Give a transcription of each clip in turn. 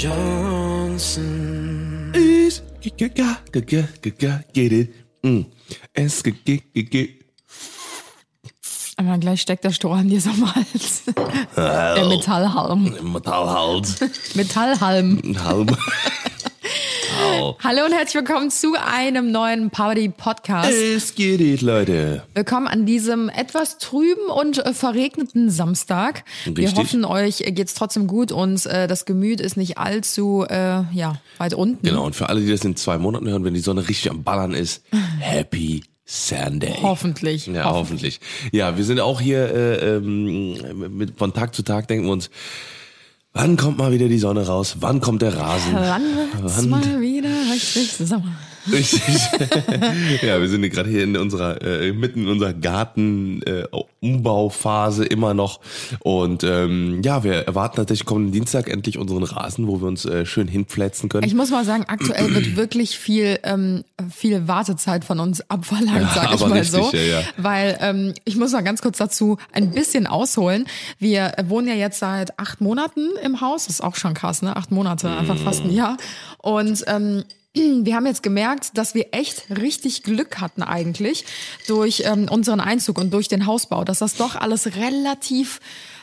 Johnsons. Is get it. Mm. Es get get Aber gleich steckt der Strohhalm dir so am Hals. Der Metallhalm. Metallhals. Metallhalm. Hallo und herzlich willkommen zu einem neuen Party Podcast. Es geht Leute. Willkommen an diesem etwas trüben und äh, verregneten Samstag. Wir Richtig. hoffen, euch geht's trotzdem gut und äh, das Gemüt ist nicht allzu äh, ja, weit unten. Genau, und für alle, die das in zwei Monaten hören, wenn die Sonne richtig am Ballern ist, Happy Sunday. Hoffentlich. Ja, hoffentlich. Ja, wir sind auch hier äh, ähm, mit, von Tag zu Tag denken wir uns, wann kommt mal wieder die Sonne raus? Wann kommt der Rasen? Wann wird's Wann- mal wieder richtig Sommer? Richtig. ja, wir sind gerade hier in unserer, äh, mitten in unserer Garten-Umbauphase immer noch. Und ähm, ja, wir erwarten tatsächlich kommenden Dienstag endlich unseren Rasen, wo wir uns äh, schön hinpflanzen können. Ich muss mal sagen, aktuell wird wirklich viel, ähm, viel Wartezeit von uns abverlangt, Ja, sag ich aber mal richtig, so. ja, ja. Weil ähm, ich muss mal ganz kurz dazu ein bisschen ausholen. Wir wohnen ja jetzt seit acht Monaten im Haus. Das ist auch schon krass, ne? Acht Monate, einfach fast ein Jahr. Und ähm, wir haben jetzt gemerkt, dass wir echt richtig Glück hatten eigentlich durch ähm, unseren Einzug und durch den Hausbau, dass das doch alles relativ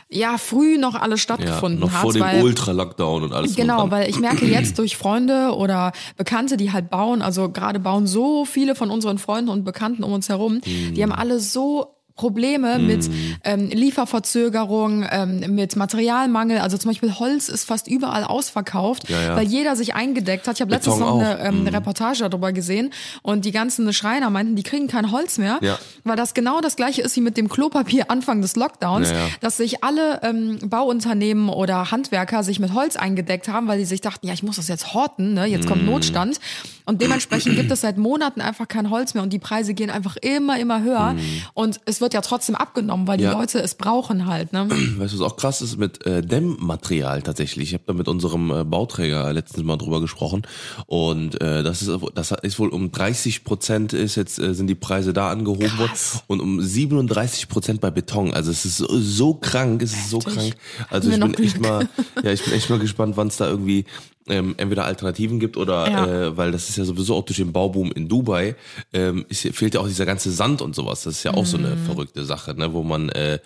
ja früh noch alles ja, stattgefunden noch hat. vor dem weil, Ultra-Lockdown und alles. Genau, weil ich merke jetzt durch Freunde oder Bekannte, die halt bauen, also gerade bauen so viele von unseren Freunden und Bekannten um uns herum, die haben alle so Probleme mit ähm, Lieferverzögerung, ähm, mit Materialmangel. Also zum Beispiel Holz ist fast überall ausverkauft, Ja, ja. weil jeder sich eingedeckt hat. Ich habe letztens noch eine ähm, Reportage darüber gesehen und die ganzen Schreiner meinten, die kriegen kein Holz mehr, Ja. weil das genau das gleiche ist wie mit dem Klopapier Anfang des Lockdowns, dass sich alle ähm, Bauunternehmen oder Handwerker sich mit Holz eingedeckt haben, weil die sich dachten, ja, ich muss das jetzt horten, ne? jetzt Mhm. kommt Notstand. Und dementsprechend gibt es seit Monaten einfach kein Holz mehr und die Preise gehen einfach immer, immer höher. Und es wird ja trotzdem abgenommen, weil die. Ja. Leute es brauchen halt. Ne? Weißt du, was auch krass ist mit äh, Dämmmaterial tatsächlich. Ich habe da mit unserem äh, Bauträger letztens mal drüber gesprochen und äh, das ist das ist wohl um 30 Prozent ist jetzt äh, sind die Preise da angehoben worden und um 37 Prozent bei Beton. Also es ist so, so krank, es ist so Heftig. krank. Also ich bin echt mal, ja, ich bin echt mal gespannt, wann es da irgendwie ähm, entweder Alternativen gibt oder Ja. äh, weil das ist ja sowieso auch durch den Bauboom in Dubai ähm, ist, fehlt ja auch dieser ganze Sand und sowas. Das ist ja auch so Mhm. eine verrückte Sache, ne, wo man äh,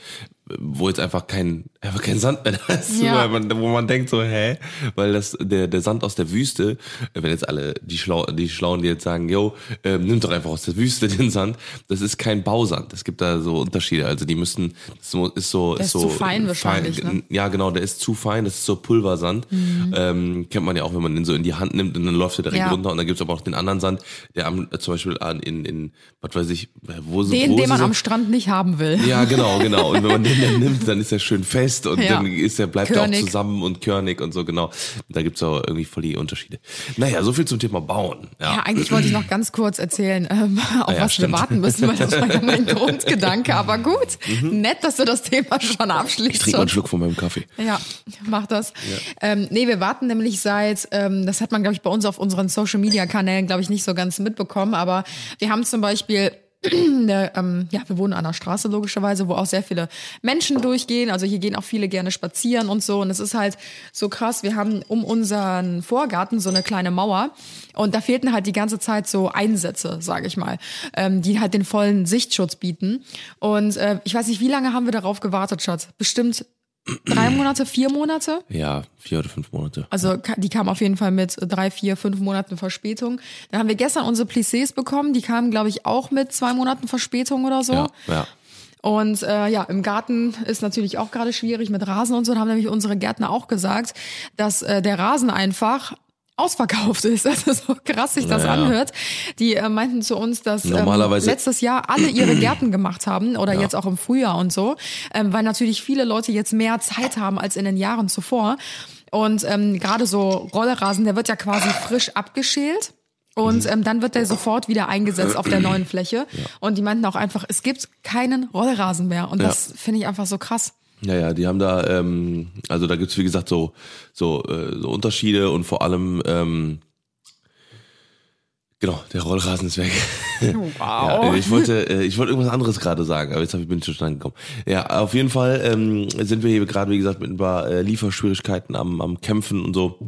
wo jetzt einfach kein einfach kein Sand mehr da ist, Ja. man, wo man denkt so, hä, weil das der der Sand aus der Wüste, äh, wenn jetzt alle die schlau die schlauen die jetzt sagen, yo, ähm, nimm doch einfach aus der Wüste den Sand, das ist kein Bausand. Es gibt da so Unterschiede, also die müssen das ist so Der ist so zu fein wahrscheinlich, ne? Ja, genau, der ist zu fein, das ist so Pulversand. Ähm, kennt man ja auch, wenn man den so in die Hand nimmt und dann läuft er direkt Mhm. Ja. runter und dann gibt's aber auch den anderen Sand, der am, äh, zum Beispiel an, in, in, was weiß ich, wo so Den, wo den man so, am Strand nicht haben will. ja, genau, genau. Und wenn man den dann nimmt, dann ist er schön fest und Ja. dann ist er, bleibt er auch zusammen und körnig und so, genau. Da gibt's auch irgendwie voll die Unterschiede. Naja, so viel zum Thema Bauen. Ja. Ja, eigentlich wollte ich noch ganz kurz erzählen, ähm, auf ja, was stimmt. wir warten müssen, weil das war ja mein Grundgedanke. Aber gut, nett, dass du das Thema schon abschließt. Mhm. ich trinke mal einen Schluck von meinem Kaffee. Ja, mach das. Ähm, nee, wir warten nämlich seit, ähm, das hat man, glaube ich, bei uns auf unseren Social-Media-Kanälen, glaube ich, nicht so ganz mitbekommen, aber wir haben zum Beispiel eine, ähm, ja, wir wohnen an der Straße logischerweise, wo auch sehr viele Menschen durchgehen. Also hier gehen auch viele gerne spazieren und so. Und es ist halt so krass. Wir haben um unseren Vorgarten so eine kleine Mauer und da fehlten halt die ganze Zeit so Einsätze, sage ich mal, ähm, die halt den vollen Sichtschutz bieten. Und äh, ich weiß nicht, wie lange haben wir darauf gewartet, Schatz? Bestimmt drei Monate, vier Monate. Ja, vier oder fünf Monate. Also die kam auf jeden Fall mit drei, vier, fünf Monaten Verspätung. Dann haben wir gestern unsere Plissés bekommen. Die kamen, glaube ich, auch mit zwei Monaten Verspätung oder so. Ja, ja. Und äh, ja, im Garten ist natürlich auch gerade schwierig mit Rasen und so. Da haben nämlich unsere Gärtner auch gesagt, dass äh, der Rasen einfach ausverkauft ist. Also so krass sich das Naja. anhört. Die äh, meinten zu uns, dass ähm, Normalerweise- letztes Jahr alle ihre Gärten gemacht haben oder jetzt auch im Frühjahr und so, ähm, weil natürlich viele Leute jetzt mehr Zeit haben als in den Jahren zuvor. Und ähm, gerade so Rollrasen, der wird ja quasi frisch abgeschält. Und Mhm. ähm, dann wird der sofort wieder eingesetzt auf der neuen Fläche. Und die meinten auch einfach, es gibt keinen Rollrasen mehr. Und Ja. das finde ich einfach so krass. Ja, ja, die haben da, ähm, also da gibt's wie gesagt so, so, äh, so Unterschiede und vor allem ähm, Genau, der Rollrasen ist weg. Wow. Ja, ich wollte, äh, ich wollte irgendwas anderes gerade sagen, aber jetzt hab ich, bin ich schon angekommen. Ja, auf jeden Fall ähm, sind wir hier gerade, wie gesagt, mit ein paar äh, Lieferschwierigkeiten am, am Kämpfen und so.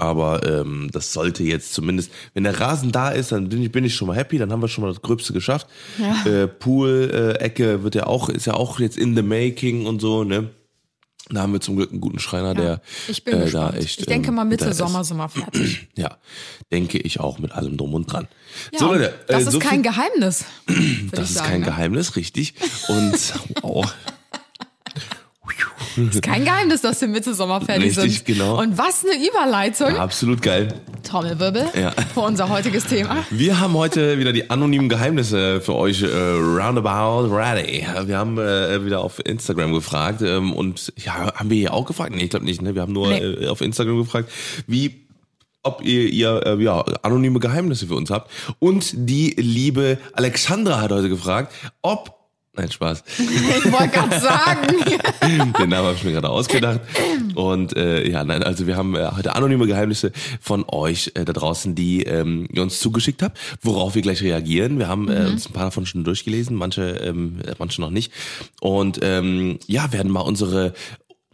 Aber ähm, das sollte jetzt zumindest, wenn der Rasen da ist, dann bin ich, bin ich schon mal happy, dann haben wir schon mal das Gröbste geschafft. Ja. Äh, Pool-Ecke wird ja auch, ist ja auch jetzt in the making und so, ne? Da haben wir zum Glück einen guten Schreiner, der Ich bin äh, gespannt. da echt. ich denke ähm, mal Mitte. Sommer sind wir fertig. Ja, denke ich auch mit allem drum und dran. Ja, so Leute, das äh, ist so kein Geheimnis. das ist sagen, kein ne? Geheimnis, richtig. Und wow. Ist kein Geheimnis, dass wir Mitte Sommer fertig Richtig, sind. genau. Und was eine Überleitung. absolut geil. Trommelwirbel Ja. für unser heutiges Thema. Wir haben heute wieder die anonymen Geheimnisse für euch äh, roundabout ready. Wir haben äh, wieder auf Instagram gefragt ähm, und ja, haben wir hier auch gefragt? Nee, ich glaube nicht. Ne? Wir haben nur Nee. äh, auf Instagram gefragt, wie ob ihr, ihr äh, ja, anonyme Geheimnisse für uns habt. Und die liebe Alexandra hat heute gefragt, ob Nein, Spaß. Ich wollte gerade sagen. Den Namen habe ich mir gerade ausgedacht. Und äh, ja, nein, also wir haben äh, heute anonyme Geheimnisse von euch äh, da draußen, die ähm, ihr uns zugeschickt habt, worauf wir gleich reagieren. Wir haben äh, uns ein paar davon schon durchgelesen, manche, ähm, äh, manche noch nicht. Und ähm, ja, werden mal unsere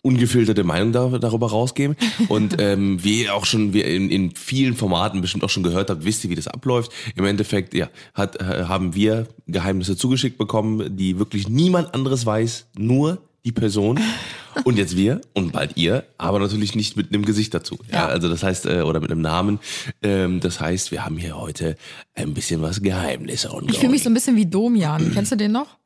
ungefilterte Meinung da, darüber rausgeben. Und ähm, wie ihr auch schon wie in, in vielen Formaten bestimmt auch schon gehört habt, wisst ihr, wie das abläuft. Im Endeffekt, ja, hat, äh, haben wir Geheimnisse zugeschickt bekommen, die wirklich niemand anderes weiß, nur die Person. Und jetzt wir und bald ihr, aber natürlich nicht mit einem Gesicht dazu. Ja, also das heißt, äh, oder mit einem Namen. Ähm, das heißt, wir haben hier heute ein bisschen was Geheimnisse Ich fühle mich so ein bisschen wie Domian. Kennst du den noch?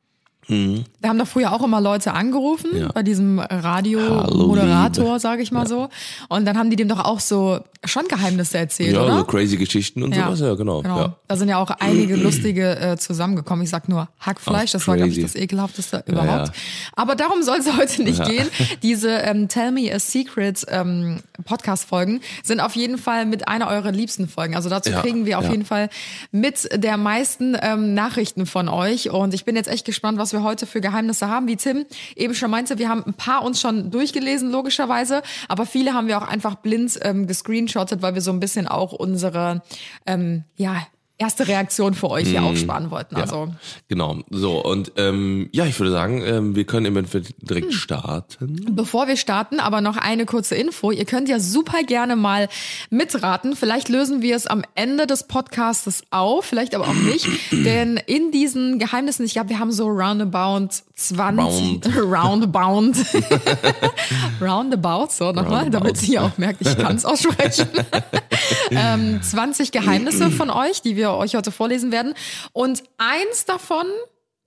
Wir haben doch früher auch immer Leute angerufen Mhm. Ja. bei diesem Radio-Moderator, sage ich mal so. Und dann haben die dem doch auch so schon Geheimnisse erzählt, ja, oder? so crazy Geschichten und sowas, ja, genau. Ja. Da sind ja auch einige lustige äh, zusammengekommen. Ich sag nur Hackfleisch, Ach, das war, glaube ich, das ekelhafteste überhaupt. ja. Aber darum soll es heute nicht Ja. gehen. Diese ähm, Tell Me a Secret ähm, Podcast-Folgen sind auf jeden Fall mit einer eurer liebsten Folgen. Also dazu Ja, kriegen wir auf ja. jeden Fall mit der meisten ähm, Nachrichten von euch. Und ich bin jetzt echt gespannt, was wir heute für Geheimnisse haben. Wie Tim eben schon meinte, wir haben ein paar uns schon durchgelesen, logischerweise. Aber viele haben wir auch einfach blind ähm, gescreenshottet, weil wir so ein bisschen auch unsere, ähm, ja, erste Reaktion für euch hier aufsparen wollten. Ja, Also genau. So, und ähm, ja, ich würde sagen, ähm, wir können im Endeffekt Hm. direkt starten. Bevor wir starten, aber noch eine kurze Info. Ihr könnt ja super gerne mal mitraten. Vielleicht lösen wir es am Ende des Podcasts auf, vielleicht aber auch nicht. Denn in diesen Geheimnissen, ich glaube, wir haben so roundabout 20, roundabout, roundabout, so nochmal, damit ihr auch merkt, ich kann es aussprechen. ähm, 20 Geheimnisse von euch, die wir euch heute vorlesen werden. Und eins davon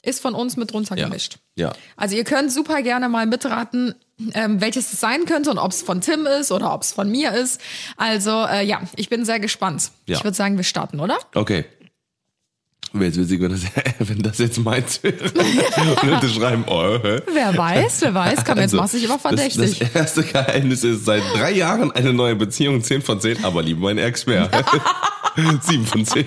ist von uns mit Ja. runtergemischt. Ja. Also ihr könnt super gerne mal mitraten, ähm, welches es sein könnte und ob es von Tim ist oder ob es von mir ist. Also äh, ja, ich bin sehr gespannt. Ja. Ich würde sagen, wir starten, oder? Okay. Wäre jetzt witzig, wenn das, wenn das jetzt meins wäre. Und Leute schreiben, oh, hä? Wer weiß, wer weiß, komm, jetzt Also, machst du dich aber verdächtig. Das, das erste Geheimnis ist seit drei Jahren eine neue Beziehung, 10 von 10, aber lieber mein Ex mehr. 7 von 10.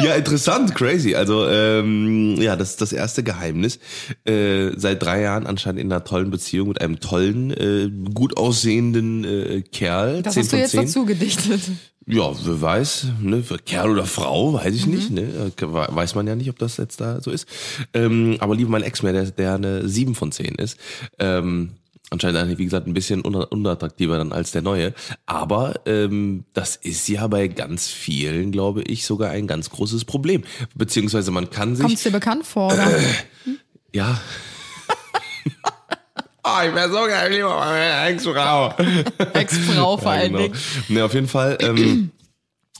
ja, interessant, crazy. Also, ähm, ja, das ist das erste Geheimnis. Äh, seit drei Jahren anscheinend in einer tollen Beziehung mit einem tollen, äh, gut aussehenden äh, Kerl. das 10 hast du jetzt 10. dazu gedichtet. Ja, wer weiß, ne, für Kerl oder Frau, weiß ich nicht, Mhm. ne, äh, weiß man ja nicht, ob das jetzt da so ist. Ähm, aber lieber mein Ex mehr, der, der eine 7 von 10 ist. Ähm, anscheinend, eigentlich, wie gesagt, ein bisschen un unattraktiver dann als der neue. Aber ähm, das ist ja bei ganz vielen, glaube ich, sogar ein ganz großes Problem. Beziehungsweise man kann sich. Kommt es dir bekannt vor, oder? Ja. Ah, ich wäre so geil, lieber meine Ex-Frau. Ex-Frau vor allen genau. Dingen. Ne, auf jeden Fall ähm,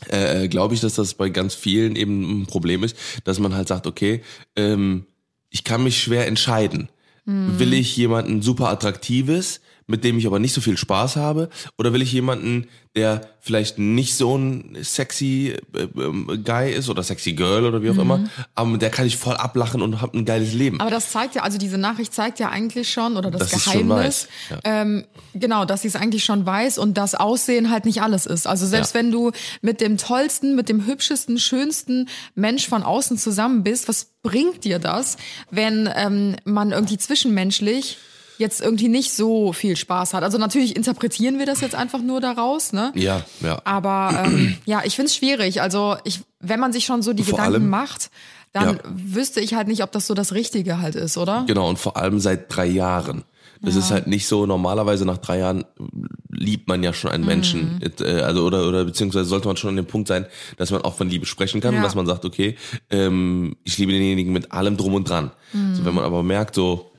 äh, glaube ich, dass das bei ganz vielen eben ein Problem ist, dass man halt sagt, okay, ähm, ich kann mich schwer entscheiden. Mhm. Will ich jemanden super attraktives, mit dem ich aber nicht so viel Spaß habe, oder will ich jemanden, der vielleicht nicht so ein sexy äh, ähm, Guy ist oder sexy Girl oder wie auch immer, aber mit der kann ich voll ablachen und hab ein geiles Leben. Mhm. Aber das zeigt ja, also diese Nachricht zeigt ja eigentlich schon, oder das, Dass Geheimnis, weiß, ähm, genau, dass sie es eigentlich schon weiß und das Aussehen halt nicht alles ist. Also selbst Ja. wenn du mit dem tollsten, mit dem hübschesten, schönsten Mensch von außen zusammen bist, was bringt dir das, wenn ähm, man irgendwie zwischenmenschlich jetzt irgendwie nicht so viel Spaß hat. Also natürlich interpretieren wir das jetzt einfach nur daraus, ne? Ja, ja. Aber ähm, ja, ich find's schwierig. Also ich, wenn man sich schon so die Vor Gedanken allem- macht, dann Ja. wüsste ich halt nicht, ob das so das Richtige halt ist, oder? Genau, und vor allem seit drei Jahren. Das ist halt nicht so, normalerweise nach drei Jahren liebt man ja schon einen Menschen. Mhm. Äh, Also, oder, oder beziehungsweise sollte man schon an dem Punkt sein, dass man auch von Liebe sprechen kann und Ja. dass man sagt, okay, ähm, ich liebe denjenigen mit allem drum und dran. Mhm. So, wenn man aber merkt, so,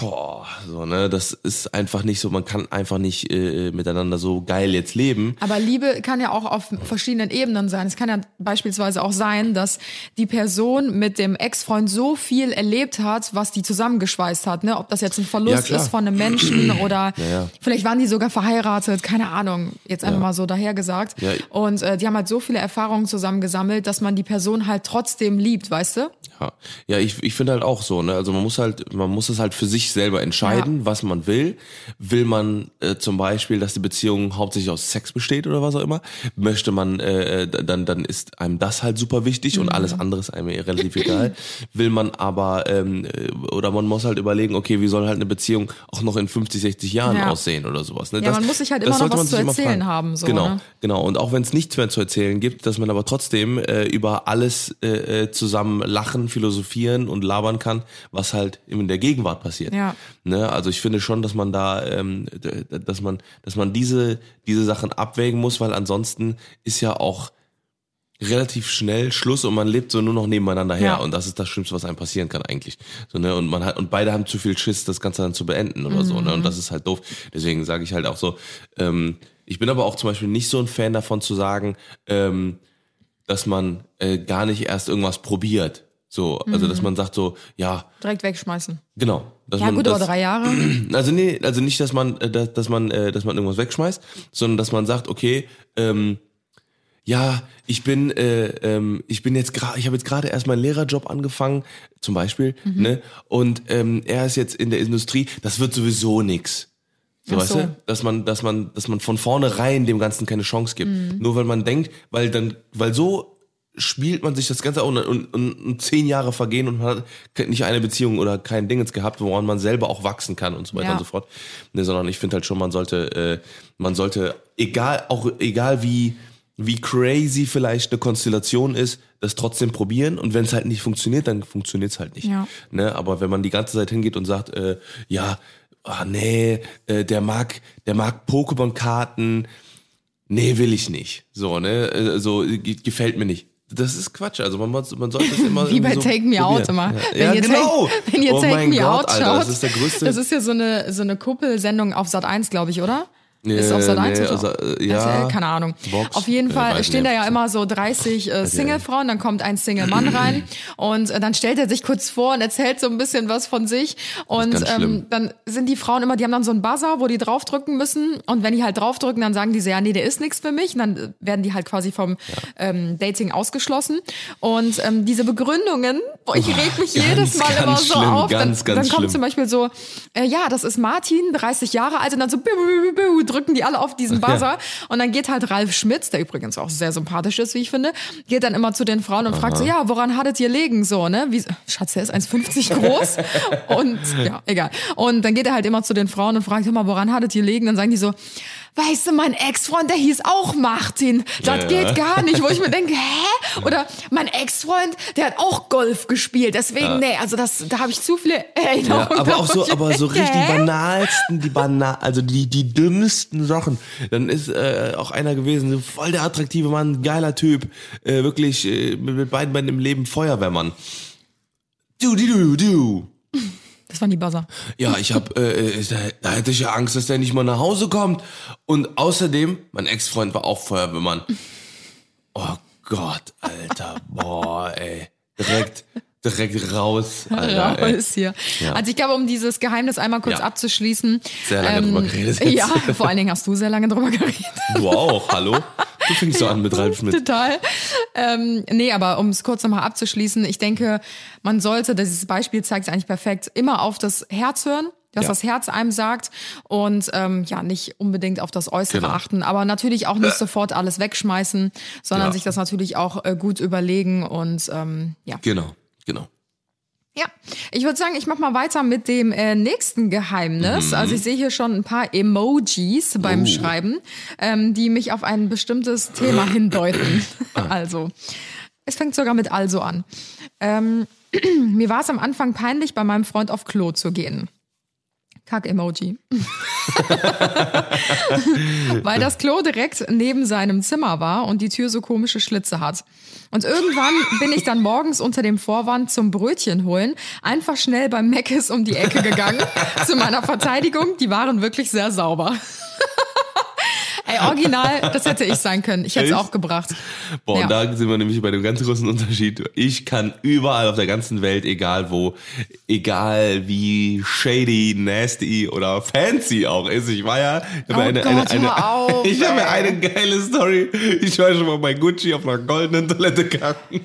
boah, so, ne, das ist einfach nicht so, man kann einfach nicht äh, miteinander so geil jetzt leben. Aber Liebe kann ja auch auf verschiedenen Ebenen sein. Es kann ja beispielsweise auch sein, dass die Person mit dem Ex-Freund so viel erlebt hat, was die zusammengeschweißt hat. Ne? Ob das jetzt ein Ja, Verlust klar. ist von einem Menschen oder ja. vielleicht waren die sogar verheiratet, keine Ahnung, jetzt einfach Ja. mal so dahergesagt. Ja. Und äh, die haben halt so viele Erfahrungen zusammengesammelt, dass man die Person halt trotzdem liebt, weißt du? Ja, ja ich, ich finde halt auch so, ne? Also man muss halt, man muss es halt für sich selber entscheiden, was man will. Will man äh, zum Beispiel, dass die Beziehung hauptsächlich aus Sex besteht oder was auch immer? Möchte man, äh, äh, dann, dann ist einem das halt super wichtig und alles andere ist einem relativ egal. Will man aber, ähm, äh, oder man muss halt überlegen, okay, wie soll halt eine Beziehung auch noch in 50, 60 Jahren Ja. aussehen oder sowas. Ne? Ja, man muss sich halt immer noch was sich zu erzählen haben, so, genau, ne? genau. Und auch wenn es nichts mehr zu erzählen gibt, dass man aber trotzdem äh, über alles äh, äh, zusammen lachen, philosophieren und labern kann, was halt in der Gegenwart passiert. Ja. Ne? Also ich finde schon, dass man da, ähm, dass man, dass man diese diese Sachen abwägen muss, weil ansonsten ist ja auch relativ schnell Schluss und man lebt so nur noch nebeneinander her Ja. und das ist das Schlimmste, was einem passieren kann eigentlich. So ne und man hat und beide haben zu viel Schiss, das Ganze dann zu beenden oder so ne und das ist halt doof. Deswegen sage ich halt auch so. Ähm, ich bin aber auch zum Beispiel nicht so ein Fan davon zu sagen, ähm, dass man äh, gar nicht erst irgendwas probiert. So, also dass man sagt so, ja, Direkt wegschmeißen. genau. Ja gut, das, aber drei Jahre. also nee, also nicht, dass man, äh, dass, dass man, äh, dass man irgendwas wegschmeißt, sondern dass man sagt, okay, ähm, ja, ich bin, äh, ähm, ich bin jetzt gerade, ich habe jetzt gerade erst meinen Lehrerjob angefangen, zum Beispiel, Mhm. ne? Und ähm, er ist jetzt in der Industrie, das wird sowieso nix. So, weißt so. du? Dass man, dass man, dass man von vornherein dem Ganzen keine Chance gibt. Mhm. Nur weil man denkt, weil dann, weil so spielt man sich das Ganze auch und, und, und, zehn Jahre vergehen und man hat nicht eine Beziehung oder kein Dingens gehabt, woran man selber auch wachsen kann und so weiter Ja. und so fort. Ne, sondern ich finde halt schon, man sollte, äh, man sollte, egal, auch egal wie, wie crazy vielleicht eine Konstellation ist, das trotzdem probieren und wenn es halt nicht funktioniert, dann funktioniert es halt nicht. Ja. Ne? Aber wenn man die ganze Zeit hingeht und sagt, äh, ja, ah, nee, äh, der mag, der mag Pokémon-Karten, nee, will ich nicht. So, ne, äh, so ge- gefällt mir nicht. Das ist Quatsch. Also man, man sollte es immer Wie bei so Take Me Out immer. Ja, Wenn ja ihr genau. Take, wenn ihr oh Take mein Me Gott, Out Alter, schaut, das ist der größte. das ist ja so eine, so eine Kuppelsendung auf Sat 1, glaube ich, oder? Ist auf Sat 1 nee, also, äh, ja. RTL? keine Ahnung. Vox? Auf jeden Äh, Fall weiß stehen da ja immer so 30 äh, Singlefrauen, dann kommt ein Single-Mann rein und äh, dann stellt er sich kurz vor und erzählt so ein bisschen was von sich und ähm, dann sind die Frauen immer, die haben dann so einen Buzzer, wo die draufdrücken müssen und wenn die halt draufdrücken, dann sagen die so, ja, nee, der ist nichts für mich und dann äh, werden die halt quasi vom ähm, Dating ausgeschlossen und ähm, diese Begründungen, boah, ich reg mich ganz, jedes Mal immer so schlimm, auf, ganz, dann, ganz dann kommt schlimm. zum Beispiel so, äh, ja, das ist Martin, 30 Jahre alt und dann so biu, biu, biu, drücken die alle auf diesen Buzzer und dann geht halt Ralf Schmitz, der übrigens auch sehr sympathisch ist, wie ich finde, geht dann immer zu den Frauen und fragt so, ja, woran hattet ihr legen so, ne? Wie, Schatz, der ist 1,50 groß und ja, egal. Und dann geht er halt immer zu den Frauen und fragt, mal, woran hattet ihr legen? Dann sagen die so, weißt du, mein Ex-Freund, der hieß auch Martin. Das Ja. geht gar nicht. Wo ich mir denke, hä? Oder mein Ex-Freund, der hat auch Golf gespielt. Deswegen, nee, also das, da habe ich zu viele Erinnerungen. Ja, aber auch so, aber so richtig hä? banalsten, die banal, also die, die dümmsten Sachen. Dann ist äh, auch einer gewesen, so voll der attraktive Mann, geiler Typ, äh, wirklich äh, mit, mit beiden Beinen im Leben Feuerwehrmann. Du, du, du, du. Das waren die Buzzer. Ja, ich hab, äh, äh, da, da hätte ich ja Angst, dass der nicht mal nach Hause kommt. Und außerdem, mein Ex-Freund war auch Feuerwehrmann. Oh Gott, Alter, boah, ey. Direkt, direkt raus, Alter. Raus hier. Ja. Also ich glaube, um dieses Geheimnis einmal kurz Ja. abzuschließen. Sehr lange drüber geredet jetzt. Ja, vor allen Dingen hast du sehr lange drüber geredet. Du auch, hallo? Du fängst so an mit Ralf Schmidt. Total. Ähm, nee, aber um es kurz nochmal abzuschließen, ich denke, man sollte, dieses Beispiel zeigt es eigentlich perfekt, immer auf das Herz hören, dass Ja. das Herz einem sagt und ähm, ja, nicht unbedingt auf das Äußere Genau. achten, aber natürlich auch nicht sofort alles wegschmeißen, sondern Ja. sich das natürlich auch äh, gut überlegen und ähm, ja. Genau, genau. Ja, ich würde sagen, ich mache mal weiter mit dem äh, nächsten Geheimnis. Also ich sehe hier schon ein paar Emojis beim Oh. Schreiben, ähm, die mich auf ein bestimmtes Thema hindeuten. also, es fängt sogar mit also an. Ähm, mir war es am Anfang peinlich, bei meinem Freund auf Klo zu gehen. Kack-Emoji. Weil das Klo direkt neben seinem Zimmer war und die Tür so komische Schlitze hat. Und irgendwann bin ich dann morgens unter dem Vorwand zum Brötchen holen einfach schnell beim Meckes um die Ecke gegangen. Zu meiner Verteidigung, die waren wirklich sehr sauber. Ey, original, das hätte ich sein können. Ich hätte es auch gebracht. Boah, Ja. und da sind wir nämlich bei dem ganz großen Unterschied. Ich kann überall auf der ganzen Welt, egal wo, egal wie shady, nasty oder fancy auch ist. Ich war ja, ich habe Oh eine, Gott, eine, eine, auf, ich habe ey. eine geile Story. Ich war schon mal bei Gucci auf einer goldenen Toilette gegangen.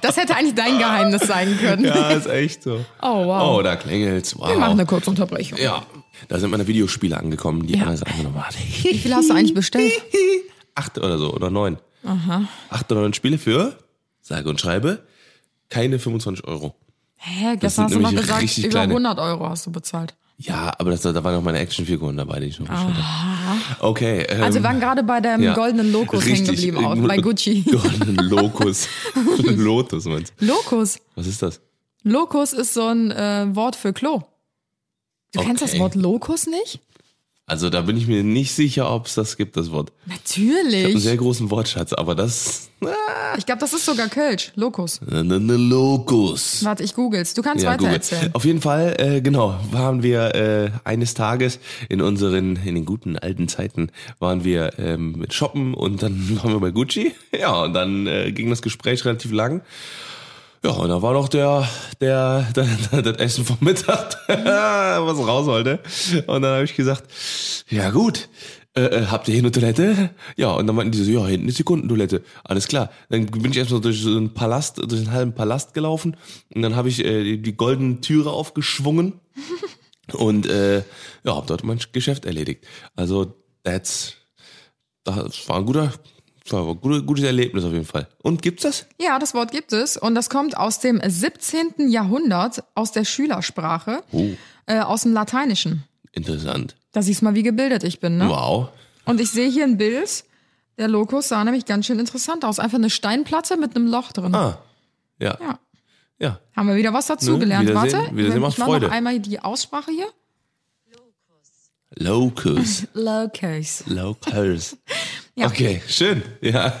Das hätte eigentlich dein Geheimnis sein können. Ja, ist echt so. Oh, wow. Oh, da klingelt's. Wow. Wir machen eine kurze Unterbrechung. ja, da sind meine Videospiele angekommen, die Anna angenommen hat. Wie viel hast du eigentlich bestellt? Acht oder so, oder neun. Aha. Acht oder neun Spiele für, sage und schreibe, keine 25 Euro. Hä, Das gestern hast sind du noch nämlich gesagt, über kleine. 100 Euro hast du bezahlt. Ja, aber das, da waren noch meine Actionfiguren dabei, die ich noch bestellt habe. Okay. Ähm, Also wir waren gerade bei dem ja. goldenen Lokus hängen geblieben, auch, bei Gucci. Goldenen Lokus. Lotus meinst du? Lokus. Was ist das? Lokus ist so ein äh, Wort für Klo. Du kennst das Okay. Wort Lokus nicht? Also da bin ich mir nicht sicher, ob es das gibt, das Wort. Einen Natürlich. sehr großen Wortschatz, aber das... Ich glaube, das ist sogar Kölsch. Lokus. Ne, ne, Lokus. Warte, ich googles. Du kannst weiter Google. erzählen. Auf jeden Fall, äh, genau, waren wir äh, eines Tages in unseren, in den guten alten Zeiten, waren wir ähm, mit Shoppen und dann waren wir bei Gucci. Ja, und dann äh, ging das Gespräch relativ lang. Ja, und da war noch der, der, der, das Essen vom Mittag, was raus wollte. Und dann habe ich gesagt, ja gut, äh, äh, habt ihr hier eine Toilette? Ja, und dann meinten die so, ja, hinten ist die Kundentoilette. Alles klar. Dann bin ich erstmal durch so einen Palast, durch einen halben Palast gelaufen und dann habe ich äh, die, die goldenen Türe aufgeschwungen und äh, ja, habe dort mein Geschäft erledigt. Also, that's, das war ein guter, das war ein gutes, Erlebnis auf jeden Fall. Und gibt's das? Ja, das Wort gibt es und das kommt aus dem 17. Jahrhundert, aus der Schülersprache, Oh, äh, aus dem Lateinischen. interessant. Da siehst du mal, wie gebildet ich bin, ne? Wow. Und ich sehe hier ein Bild. Der Lokus sah nämlich ganz schön interessant aus. Einfach eine Steinplatte mit einem Loch drin. Ah, ja, Ja. ja. Haben wir wieder was dazugelernt. Ne, Wiedersehen- Warte, Wiedersehen macht ich mach Freude. noch einmal die Aussprache hier. Locus. Locus. Locals. Ja. Okay, schön. Ja.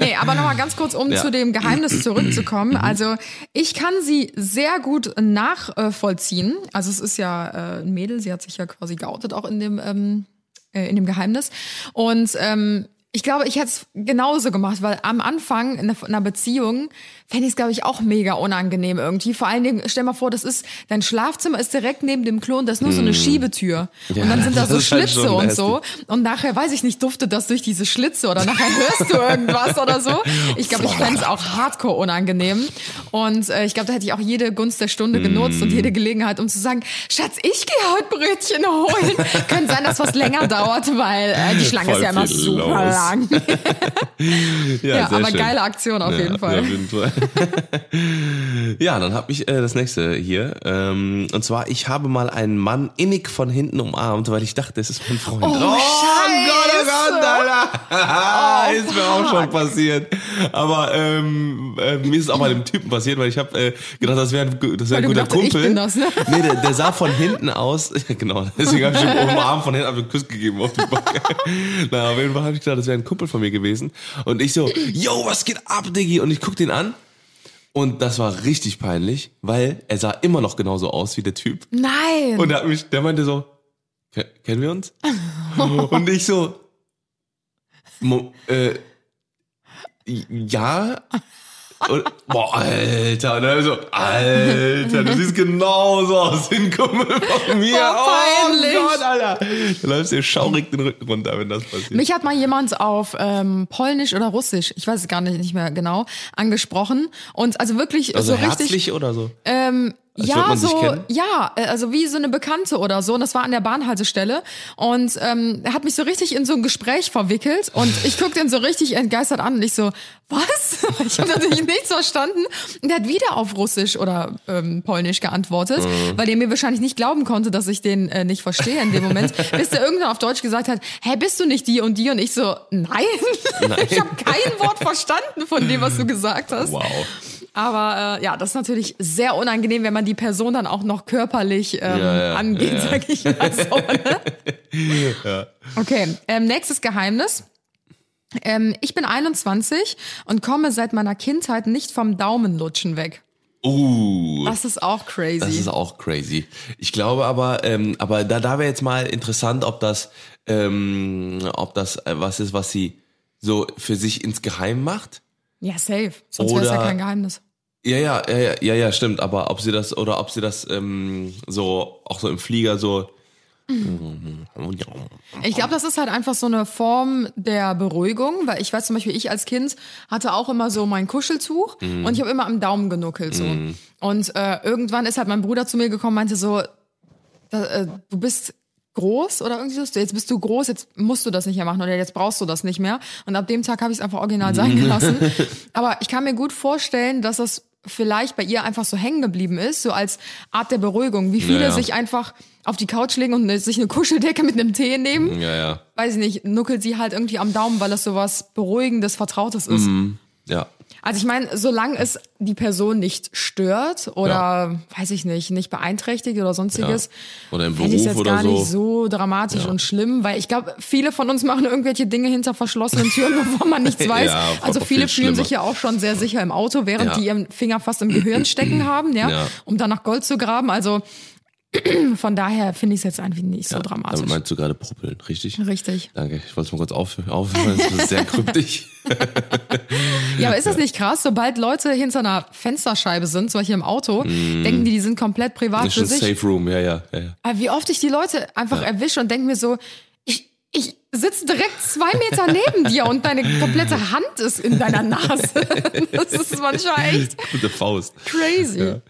Nee, aber nochmal ganz kurz, um Ja. Mhm. zu dem Geheimnis zurückzukommen. Also ich kann sie sehr gut nachvollziehen. Also es ist ja äh, ein Mädel, sie hat sich ja quasi geoutet auch in dem, ähm, äh, in dem Geheimnis. Und ähm, ich glaube, ich hätte es genauso gemacht, weil am Anfang in einer- Beziehung fände ich es, glaube ich, auch mega unangenehm irgendwie. Vor allen Dingen, stell mal vor, das ist, dein Schlafzimmer ist direkt neben dem Klo und das ist nur so eine Schiebetür. Mhm. Ja, und dann sind da so halt Schlitze schon und so. Und nachher, weiß ich nicht, duftet das durch diese Schlitze oder nachher hörst du irgendwas oder so. Ich glaube, ich fände es auch hardcore unangenehm. Und äh, ich glaube, da hätte ich auch jede Gunst der Stunde genutzt Mm. und jede Gelegenheit, um zu sagen, Schatz, ich gehe heute Brötchen holen. Könnte sein, dass was länger dauert, weil äh, die Schlange Voll ist ja immer super lang. Ja, sehr aber schön. geile Aktion auf Ja, jeden Fall. Auf jeden Fall. ja, dann habe ich äh, das nächste hier. Ähm, und zwar, ich habe mal einen Mann innig von hinten umarmt, weil ich dachte, das ist mein Freund. Oh, Gott, oh Gott, Scheiße. Alter. ist mir auch schon passiert. Aber ähm, äh, mir ist es auch mal einem Typen passiert, weil ich habe äh, gedacht, das wäre ein, das wär ein guter gedacht, ich Kumpel. bin das, ne? Nee, der, der sah von hinten aus, ja, genau, deswegen habe ich ihm umarmt von hinten ich einen Kuss gegeben auf die Backe. Na, auf jeden Fall habe ich gedacht, das wäre ein Kumpel von mir gewesen. Und ich so, yo, was geht ab, Diggi? Und ich guck den an. Und das war richtig peinlich, weil er sah immer noch genauso aus wie der Typ. Nein. Und er hat mich, der meinte so, "Ke- kennen wir uns? Und ich so, Mo, äh, ja. Und, boah, Alter. Dann so, Alter, du siehst genauso aus wie ein Kumpel von mir. Oh, peinlich. Oh Gott, Alter. Da läufst dir schaurig den Rücken runter, wenn das passiert. Mich hat mal jemand auf ähm, Polnisch oder Russisch, ich weiß es gar nicht, nicht mehr genau, angesprochen. Und also wirklich also so richtig. herzlich oder so? Ähm, Als ja, so, ja, äh, also wie so eine Bekannte oder so. Und das war an der Bahnhaltestelle. Und ähm, er hat mich so richtig in so ein Gespräch verwickelt. Und ich guckte ihn so richtig entgeistert an. Und ich so, was? Ich habe natürlich nichts verstanden. Und er hat wieder auf Russisch oder ähm, Polnisch geantwortet, Mhm. weil er mir wahrscheinlich nicht glauben konnte, dass ich den äh, nicht verstehe in dem Moment. bis der irgendwann auf Deutsch gesagt hat, hä, bist du nicht die und die? Und ich so, nein. ich habe kein Wort verstanden von dem, was du gesagt hast. Wow. Aber äh, ja, das ist natürlich sehr unangenehm, wenn man die Person dann auch noch körperlich ähm, Ja, ja, angeht, ja. sag ich mal so. Ne? Okay, ähm, nächstes Geheimnis. Ähm, ich bin 21 und komme seit meiner Kindheit nicht vom Daumenlutschen weg. Uh. Das ist auch crazy. Das ist auch crazy. Ich glaube aber, ähm, aber da, da wäre jetzt mal interessant, ob das, ähm, ob das äh, was ist, was sie so für sich insgeheim macht. Ja, safe. Sonst wäre es ja kein Geheimnis. Ja, ja, ja, ja, ja, ja, stimmt. Aber ob sie das oder ob sie das ähm, so auch so im Flieger so. Ich glaube, das ist halt einfach so eine Form der Beruhigung, weil ich weiß zum Beispiel, ich als Kind hatte auch immer so mein Kuscheltuch und ich habe immer am Daumen genuckelt so. Und äh, irgendwann ist halt mein Bruder zu mir gekommen, meinte so, da, äh, du bist groß oder irgendwie so, jetzt bist du groß, jetzt musst du das nicht mehr machen oder jetzt brauchst du das nicht mehr. Und ab dem Tag habe ich es einfach original sein gelassen. Aber ich kann mir gut vorstellen, dass das vielleicht bei ihr einfach so hängen geblieben ist, so als Art der Beruhigung. Wie viele Ja, ja. sich einfach auf die Couch legen und sich eine Kuscheldecke mit einem Tee nehmen Ja, ja. weiß ich nicht, nuckelt sie halt irgendwie am Daumen, weil das so was Beruhigendes, Vertrautes ist. Ja. Also ich meine, solange es die Person nicht stört oder, weiß ich nicht, nicht beeinträchtigt oder sonstiges, Ja. Oder im fände ich Beruf jetzt oder gar so. nicht so dramatisch und schlimm, weil ich glaube, viele von uns machen irgendwelche Dinge hinter verschlossenen Türen, wovon man nichts weiß. Ja, also viel viele fühlen schlimmer. sich ja auch schon sehr sicher im Auto, während Ja. die ihren Finger fast im Gehirn stecken haben, ja, Ja. um dann nach Gold zu graben. Also von daher finde ich es jetzt einfach nicht so dramatisch. Damit meinst du gerade Puppeln, richtig? Richtig. Danke. Ich wollte es mal kurz auf, aufhören. Das ist sehr kryptisch. Ja, aber ist das nicht krass? Sobald Leute hinter einer Fensterscheibe sind, zum Beispiel im Auto, denken die, die sind komplett privat Das für ist ein sich. Safe Room, ja, ja, ja. ja. Aber wie oft ich die Leute einfach erwische und denke mir so, ich, ich sitze direkt zwei Meter neben dir und deine komplette Hand ist in deiner Nase. Das ist manchmal echt Gute Faust. crazy. Ja,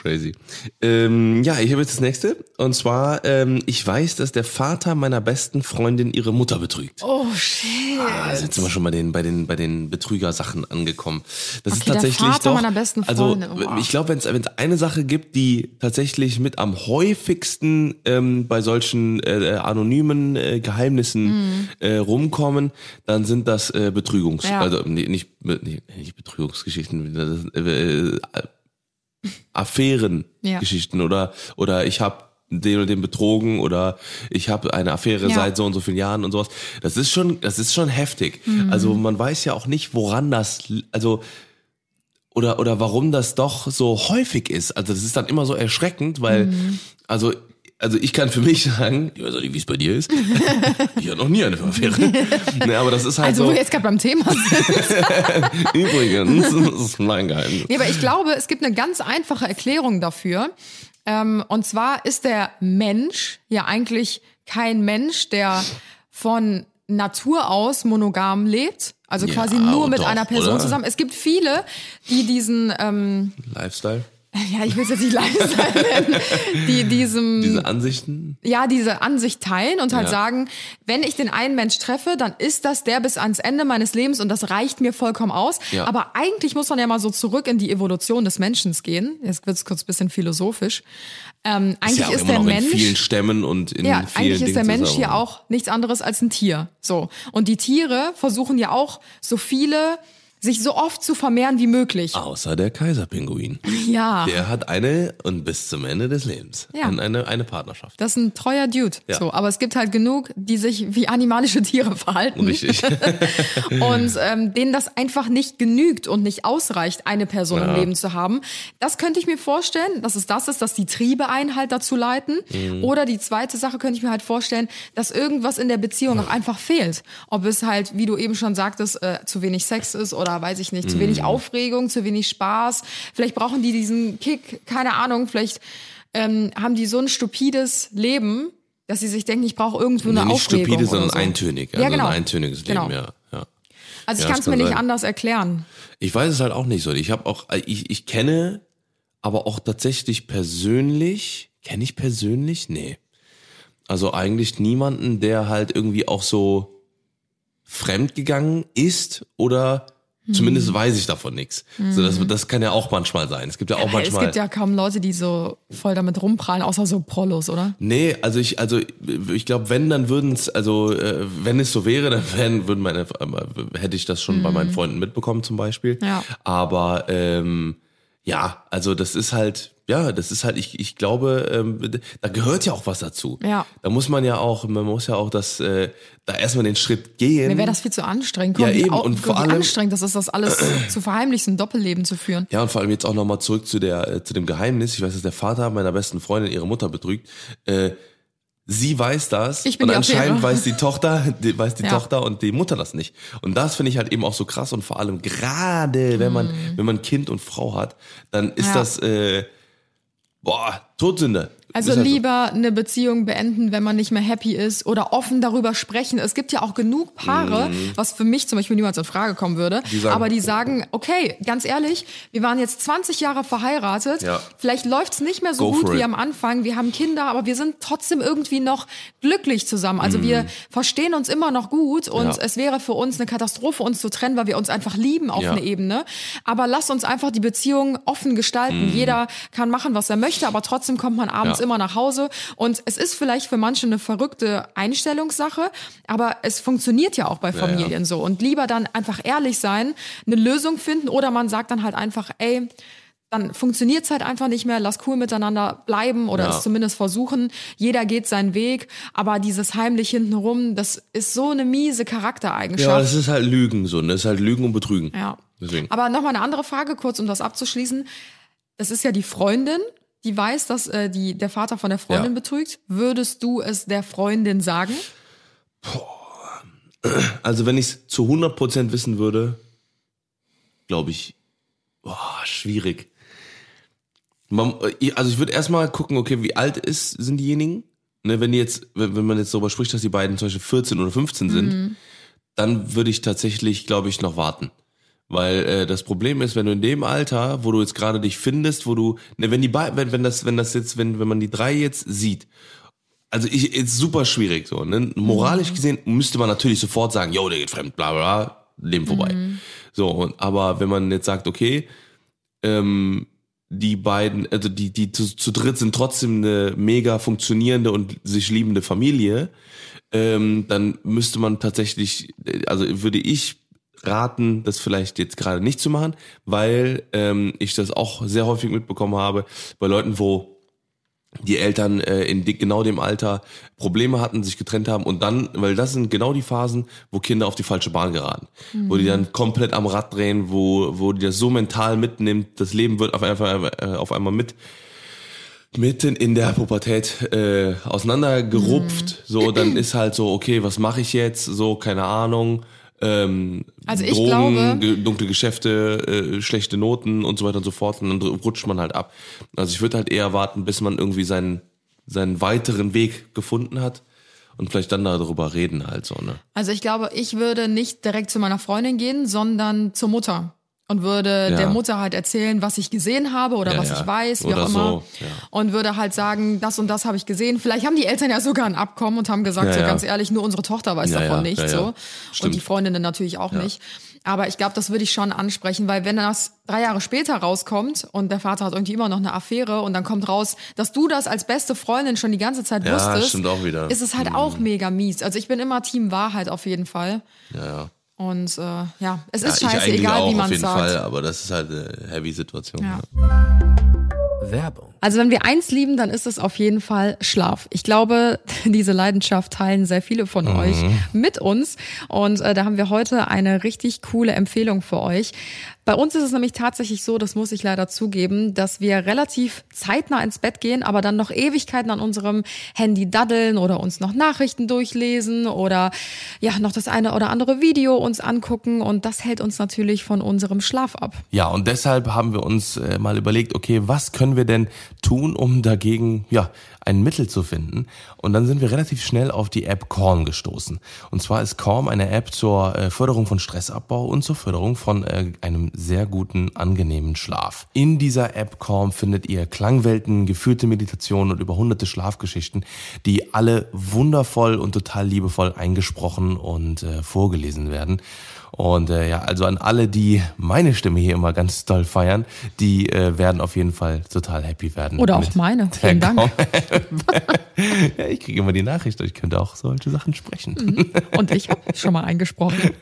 crazy. Ähm, ja, ich habe jetzt das nächste. Und zwar, ähm, ich weiß, dass der Vater meiner besten Freundin ihre Mutter betrügt. Oh shit. Ah, jetzt sind wir schon bei den, bei den, bei den Betrügersachen angekommen. Das ist Okay, der tatsächlich Vater doch. meiner besten also, Freundin, oh. ich glaube, wenn es eine Sache gibt, die tatsächlich mit am häufigsten ähm, bei solchen äh, anonymen äh, Geheimnissen äh, rumkommen, dann sind das äh, Betrügungs, Mhm. Ja. also nee, nicht, nee, nicht Betrügungsgeschichten, das, äh, äh, Affärengeschichten oder oder ich habe den und den betrogen oder ich habe eine Affäre Ja. seit so und so vielen Jahren und sowas. Das ist schon, das ist schon heftig. Also man weiß ja auch nicht, woran das, also oder oder warum das doch so häufig ist. Also das ist dann immer so erschreckend, weil also also ich kann für mich sagen, ich weiß auch nicht, wie es bei dir ist. ich hatte noch nie eine Affäre. nee, aber das ist halt Also, wo so. wir jetzt gerade beim Thema sind. Übrigens, das ist mein Geheimnis. Nee, aber ich glaube, es gibt eine ganz einfache Erklärung dafür. Ähm, und zwar ist der Mensch ja eigentlich kein Mensch, der von Natur aus monogam lebt. Also Ja, quasi nur mit doch, einer Person oder? zusammen. Es gibt viele, die diesen, ähm, Lifestyle, ja, ich will es jetzt nicht Lifestyle nennen, die diesem, diese Ansichten. ja, diese Ansicht teilen und halt Ja. sagen, wenn ich den einen Mensch treffe, dann ist das der bis ans Ende meines Lebens und das reicht mir vollkommen aus. Ja. Aber eigentlich muss man ja mal so zurück in die Evolution des Menschen gehen. Jetzt wird's kurz ein bisschen philosophisch. Ähm, eigentlich ja auch ist immer der noch Mensch in vielen Stämmen und in ja, vielen eigentlich ist der Mensch hier auch nichts anderes als ein Tier. So. Und die Tiere versuchen ja auch so viele, sich so oft zu vermehren wie möglich. Außer der Kaiserpinguin. Ja. Der hat eine und bis zum Ende des Lebens. Ja. Und eine, eine Partnerschaft. Das ist ein treuer Dude. Ja. So, aber es gibt halt genug, die sich wie animalische Tiere verhalten. Richtig. und ähm, denen das einfach nicht genügt und nicht ausreicht, eine Person im Ja. Leben zu haben. Das könnte ich mir vorstellen, dass es das ist, dass die Triebe einen halt dazu leiten. Mhm. Oder die zweite Sache könnte ich mir halt vorstellen, dass irgendwas in der Beziehung auch einfach fehlt. Ob es halt, wie du eben schon sagtest, äh, zu wenig Sex ist oder weiß ich nicht, zu Mhm. wenig Aufregung, zu wenig Spaß. Vielleicht brauchen die diesen Kick, keine Ahnung, vielleicht ähm, haben die so ein stupides Leben, dass sie sich denken, ich brauche irgendwo eine Nee, nicht Aufregung. stupide, oder sondern so. eintönig. Ja, Also genau. ein eintöniges Leben, Genau. ja. ja. Also ich Ja, kann es mir nicht sein. anders erklären. Ich weiß es halt auch nicht so. Ich habe auch, ich, ich kenne aber auch tatsächlich persönlich, kenne ich persönlich? Nee. Also eigentlich niemanden, der halt irgendwie auch so fremdgegangen ist oder zumindest weiß ich davon nichts. So, das, das kann ja auch manchmal sein. Es gibt ja auch es manchmal. gibt ja kaum Leute, die so voll damit rumprallen, außer so Prollos, oder? Nee, also ich, also ich glaube, wenn, dann würden es, also äh, wenn es so wäre, dann wären, würden meine, äh, hätte ich das schon bei meinen Freunden mitbekommen zum Beispiel. Mhm. Ja. Aber ähm, ja, also das ist halt, ja, das ist halt, ich, ich glaube, ähm, da gehört ja auch was dazu. Ja. Da muss man ja auch, man muss ja auch das, äh, da erstmal den Schritt gehen. Mir wäre das viel zu anstrengend. Guck, Ja, eben. au- Und vor allem- anstrengend das ist, das alles zu verheimlichen, ein Doppelleben zu führen. Ja, und vor allem jetzt auch nochmal zurück zu der, äh, zu dem Geheimnis. Ich weiß, dass der Vater meiner besten Freundin ihre Mutter betrügt. Äh, sie weiß das. Ich bin und anscheinend Affäre. weiß die Tochter, die, weiß die Ja. Tochter und die Mutter das nicht. Und das finde ich halt eben auch so krass und vor allem gerade, wenn man, wenn man Kind und Frau hat, dann ist. Ja. das, äh, boah, Todsünde. Also halt so. lieber eine Beziehung beenden, wenn man nicht mehr happy ist oder offen darüber sprechen. Es gibt ja auch genug Paare, was für mich zum Beispiel niemals in Frage kommen würde, Mhm. Die sagen- aber die sagen, okay, ganz ehrlich, wir waren jetzt 20 Jahre verheiratet, Ja. vielleicht läuft's nicht mehr so Go gut wie am Anfang, wir haben Kinder, aber wir sind trotzdem irgendwie noch glücklich zusammen. Also wir verstehen uns immer noch gut und Mhm. Ja. es wäre für uns eine Katastrophe, uns zu trennen, weil wir uns einfach lieben auf Ja. eine Ebene. Aber lass uns einfach die Beziehung offen gestalten. Jeder kann machen, was er möchte, aber trotzdem kommt man abends Mhm. Immer nach Hause. Und es ist vielleicht für manche eine verrückte Einstellungssache, aber es funktioniert ja auch bei Familien so. Und lieber dann einfach ehrlich sein, eine Lösung finden oder man sagt dann halt einfach, ey, dann funktioniert's halt einfach nicht mehr, lass cool miteinander bleiben oder Ja. es zumindest versuchen. Jeder geht seinen Weg, aber dieses heimlich hintenrum, das ist so eine miese Ja, Charaktereigenschaft. das ist halt Lügen so. ne? Das ist halt Lügen und Betrügen. Ja. Deswegen. Aber nochmal eine andere Frage, kurz um das abzuschließen. Das ist ja die Freundin, die weiß, dass äh, die, der Vater von der Freundin Ja. betrügt. Würdest du es der Freundin sagen? Also wenn ich es zu 100% wissen würde, glaube ich, boah, schwierig. Man, äh, also ich würde erstmal gucken, okay, wie alt ist, sind diejenigen? Ne, wenn die jetzt, wenn, wenn man jetzt darüber spricht, dass die beiden zum Beispiel 14 oder 15 sind, dann würde ich tatsächlich, glaube ich, noch warten. Weil äh, das Problem ist, wenn du in dem Alter, wo du jetzt gerade dich findest, wo du, ne, wenn die beiden, wenn, wenn das, wenn das jetzt, wenn, wenn man die drei jetzt sieht, also ich, ist super schwierig so. Ne? Moralisch gesehen müsste man natürlich sofort sagen, yo, der geht fremd, bla bla, Leben vorbei. So, und, aber wenn man jetzt sagt, okay, ähm, die beiden, also die, die zu, zu dritt sind trotzdem eine mega funktionierende und sich liebende Familie, ähm, dann müsste man tatsächlich, äh, also würde ich raten, das vielleicht jetzt gerade nicht zu machen, weil ähm, ich das auch sehr häufig mitbekommen habe bei Leuten, wo die Eltern äh, in genau dem Alter Probleme hatten, sich getrennt haben und dann, weil das sind genau die Phasen, wo Kinder auf die falsche Bahn geraten, wo die dann komplett am Rad drehen, wo wo die das so mental mitnimmt, das Leben wird auf einmal äh, auf einmal mit mitten in der Pubertät äh, auseinandergerupft, so dann ist halt so okay, was mache ich jetzt, so keine Ahnung. Ähm, Also ich Drogen, glaube- ge- dunkle Geschäfte, äh, schlechte Noten und so weiter und so fort und dann rutscht man halt ab. Also ich würde halt eher warten, bis man irgendwie seinen seinen weiteren Weg gefunden hat und vielleicht dann darüber reden halt so, ne? Also ich glaube, ich würde nicht direkt zu meiner Freundin gehen, sondern zur Mutter. Und würde Ja. der Mutter halt erzählen, was ich gesehen habe oder Ja, was ja. ich weiß, wie Oder auch immer. so. Und würde halt sagen, das und das habe ich gesehen. Vielleicht haben die Eltern ja sogar ein Abkommen und haben gesagt, so ganz ehrlich, nur unsere Tochter weiß davon ja. So. Stimmt. Und die Freundinnen natürlich auch nicht. Aber ich glaube, das würde ich schon ansprechen, weil wenn das drei Jahre später rauskommt und der Vater hat irgendwie immer noch eine Affäre und dann kommt raus, dass du das als beste Freundin schon die ganze Zeit wusstest. Mhm. ist es halt auch mega mies. Also ich bin immer Team Wahrheit auf jeden Fall. Ja, ja. Und äh, ja, es ja ist ich scheiße, egal auch wie man auf es jeden sagt. Fall, aber das ist halt eine heavy Situation. Ja. Ja. Werbung. Also wenn wir eins lieben, dann ist es auf jeden Fall Schlaf. Ich glaube, diese Leidenschaft teilen sehr viele von Mhm. euch mit uns. Und äh, da haben wir heute eine richtig coole Empfehlung für euch. Bei uns ist es nämlich tatsächlich so, das muss ich leider zugeben, dass wir relativ zeitnah ins Bett gehen, aber dann noch Ewigkeiten an unserem Handy daddeln oder uns noch Nachrichten durchlesen oder ja, noch das eine oder andere Video uns angucken. Und das hält uns natürlich von unserem Schlaf ab. Ja, und deshalb haben wir uns äh, mal überlegt, okay, was können wir wir denn tun, um dagegen ja ein Mittel zu finden? Und dann sind wir relativ schnell auf die App Calm gestoßen. Und zwar ist Calm eine App zur äh, Förderung von Stressabbau und zur Förderung von äh, einem sehr guten, angenehmen Schlaf. In dieser App Calm findet ihr Klangwelten, geführte Meditationen und über hunderte Schlafgeschichten, die alle wundervoll und total liebevoll eingesprochen und äh, vorgelesen werden. Und äh, ja, also an alle, die meine Stimme hier immer ganz toll feiern, die äh, werden auf jeden Fall total happy werden. Oder auch meine. Vielen Dank. Ja, ich kriege immer die Nachricht, ich könnte auch solche Sachen sprechen. Und ich habe schon mal eingesprochen.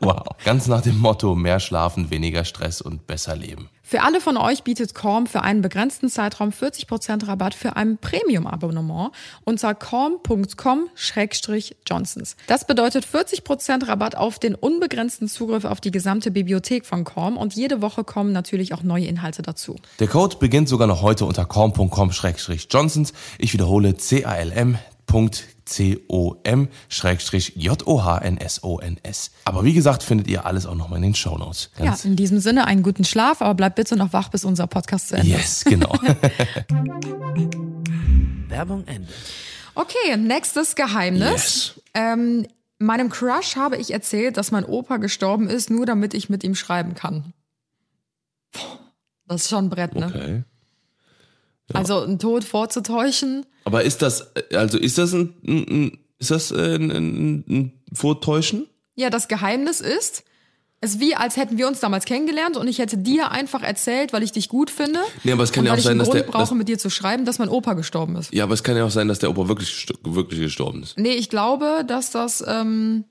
Wow. Ganz nach dem Motto, mehr schlafen, weniger Stress und besser leben. Für alle von euch bietet Calm für einen begrenzten Zeitraum 40% Rabatt für ein Premium-Abonnement unter calm.com-johnsons. Das bedeutet 40% Rabatt auf den unbegrenzten Zugriff auf die gesamte Bibliothek von Calm und jede Woche kommen natürlich auch neue Inhalte dazu. Der Code beginnt sogar noch heute unter calm.com-johnsons. Ich wiederhole calm.com-johnsons. Aber wie gesagt, findet ihr alles auch nochmal in den Shownotes. Ja, Ganz in diesem Sinne einen guten Schlaf, aber bleibt bitte noch wach, bis unser Podcast zu Ende ist. Yes, genau. Werbung Ende. Okay, nächstes Geheimnis. Yes. Ähm, meinem Crush habe ich erzählt, dass mein Opa gestorben ist, nur damit ich mit ihm schreiben kann. Das ist schon ein Brett, ne? Okay. Also einen Tod vorzutäuschen. Aber ist das, also ist das ein, ein, ist das äh, ein, ein, ein Vortäuschen? Ja, das Geheimnis ist, es ist wie, als hätten wir uns damals kennengelernt und ich hätte dir einfach erzählt, weil ich dich gut finde. Nee, aber es kann ja auch ich sein, dass Grund der- brauche, mit dir zu schreiben, dass mein Opa gestorben ist. Ja, aber es kann ja auch sein, dass der Opa wirklich, wirklich gestorben ist. Nee, ich glaube, dass das ähm,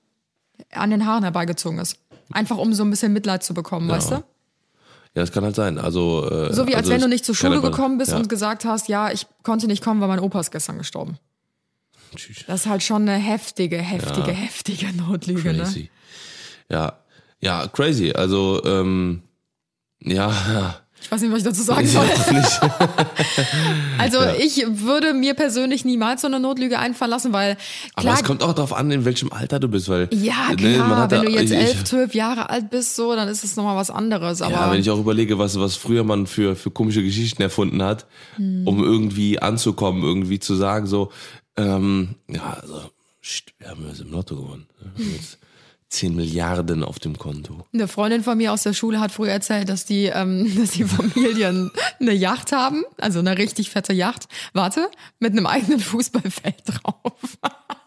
an den Haaren herbeigezogen ist. Einfach um so ein bisschen Mitleid zu bekommen, weißt du? Ja, das kann halt sein. Also, äh, So wie als also wenn du nicht zur Schule gekommen bist ja. und gesagt hast, ja, ich konnte nicht kommen, weil mein Opa ist gestern gestorben. Tschüss. Das ist halt schon eine heftige, heftige, heftige Notlüge, ne? Crazy. Ja, ja, crazy. Also, ähm, ja, ja. Ich weiß nicht, was ich dazu sagen Ich soll. nicht. Also ich würde mir persönlich niemals so eine Notlüge einfallen lassen, weil Aber klar, es kommt auch darauf an, in welchem Alter du bist, weil ja ne, klar, hat wenn du jetzt ich, elf, ich, zwölf Jahre alt bist, so, dann ist es nochmal was anderes. Aber ja, wenn ich auch überlege, was was früher man für für komische Geschichten erfunden hat, Hm. um irgendwie anzukommen, irgendwie zu sagen so, ähm, ja, also, wir haben jetzt im Lotto gewonnen. Haben jetzt 10 Milliarden auf dem Konto. eine Freundin von mir aus der Schule hat früher erzählt, dass die, ähm, dass die Familien eine Yacht haben, also eine richtig fette Yacht. Warte, mit einem eigenen Fußballfeld drauf.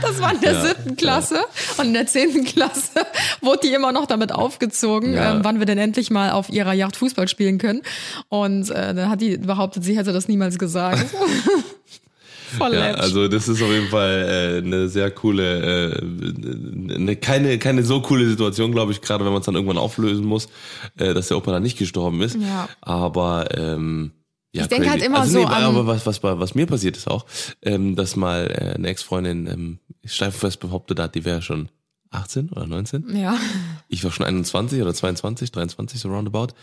Das war in der Ja, siebten Klasse und in der zehnten Klasse wurde die immer noch damit aufgezogen, Ja. ähm, wann wir denn endlich mal auf ihrer Yacht Fußball spielen können. Und äh, dann hat die behauptet, sie hätte das niemals gesagt. Voll Ja, also das ist auf jeden Fall äh, eine sehr coole, äh, eine, keine, keine so coole Situation, glaube ich, gerade wenn man es dann irgendwann auflösen muss, äh, dass der Opa dann nicht gestorben ist. Ja. Aber ähm, ja, Ich denk crazy. halt immer also, so nee, an- Aber was, was, bei- was mir passiert ist auch, ähm, dass mal äh, eine Ex-Freundin ähm, steif fest behauptet hat, die wäre schon 18 oder 19. ja. Ich war schon 21 oder 22, 23, so roundabout.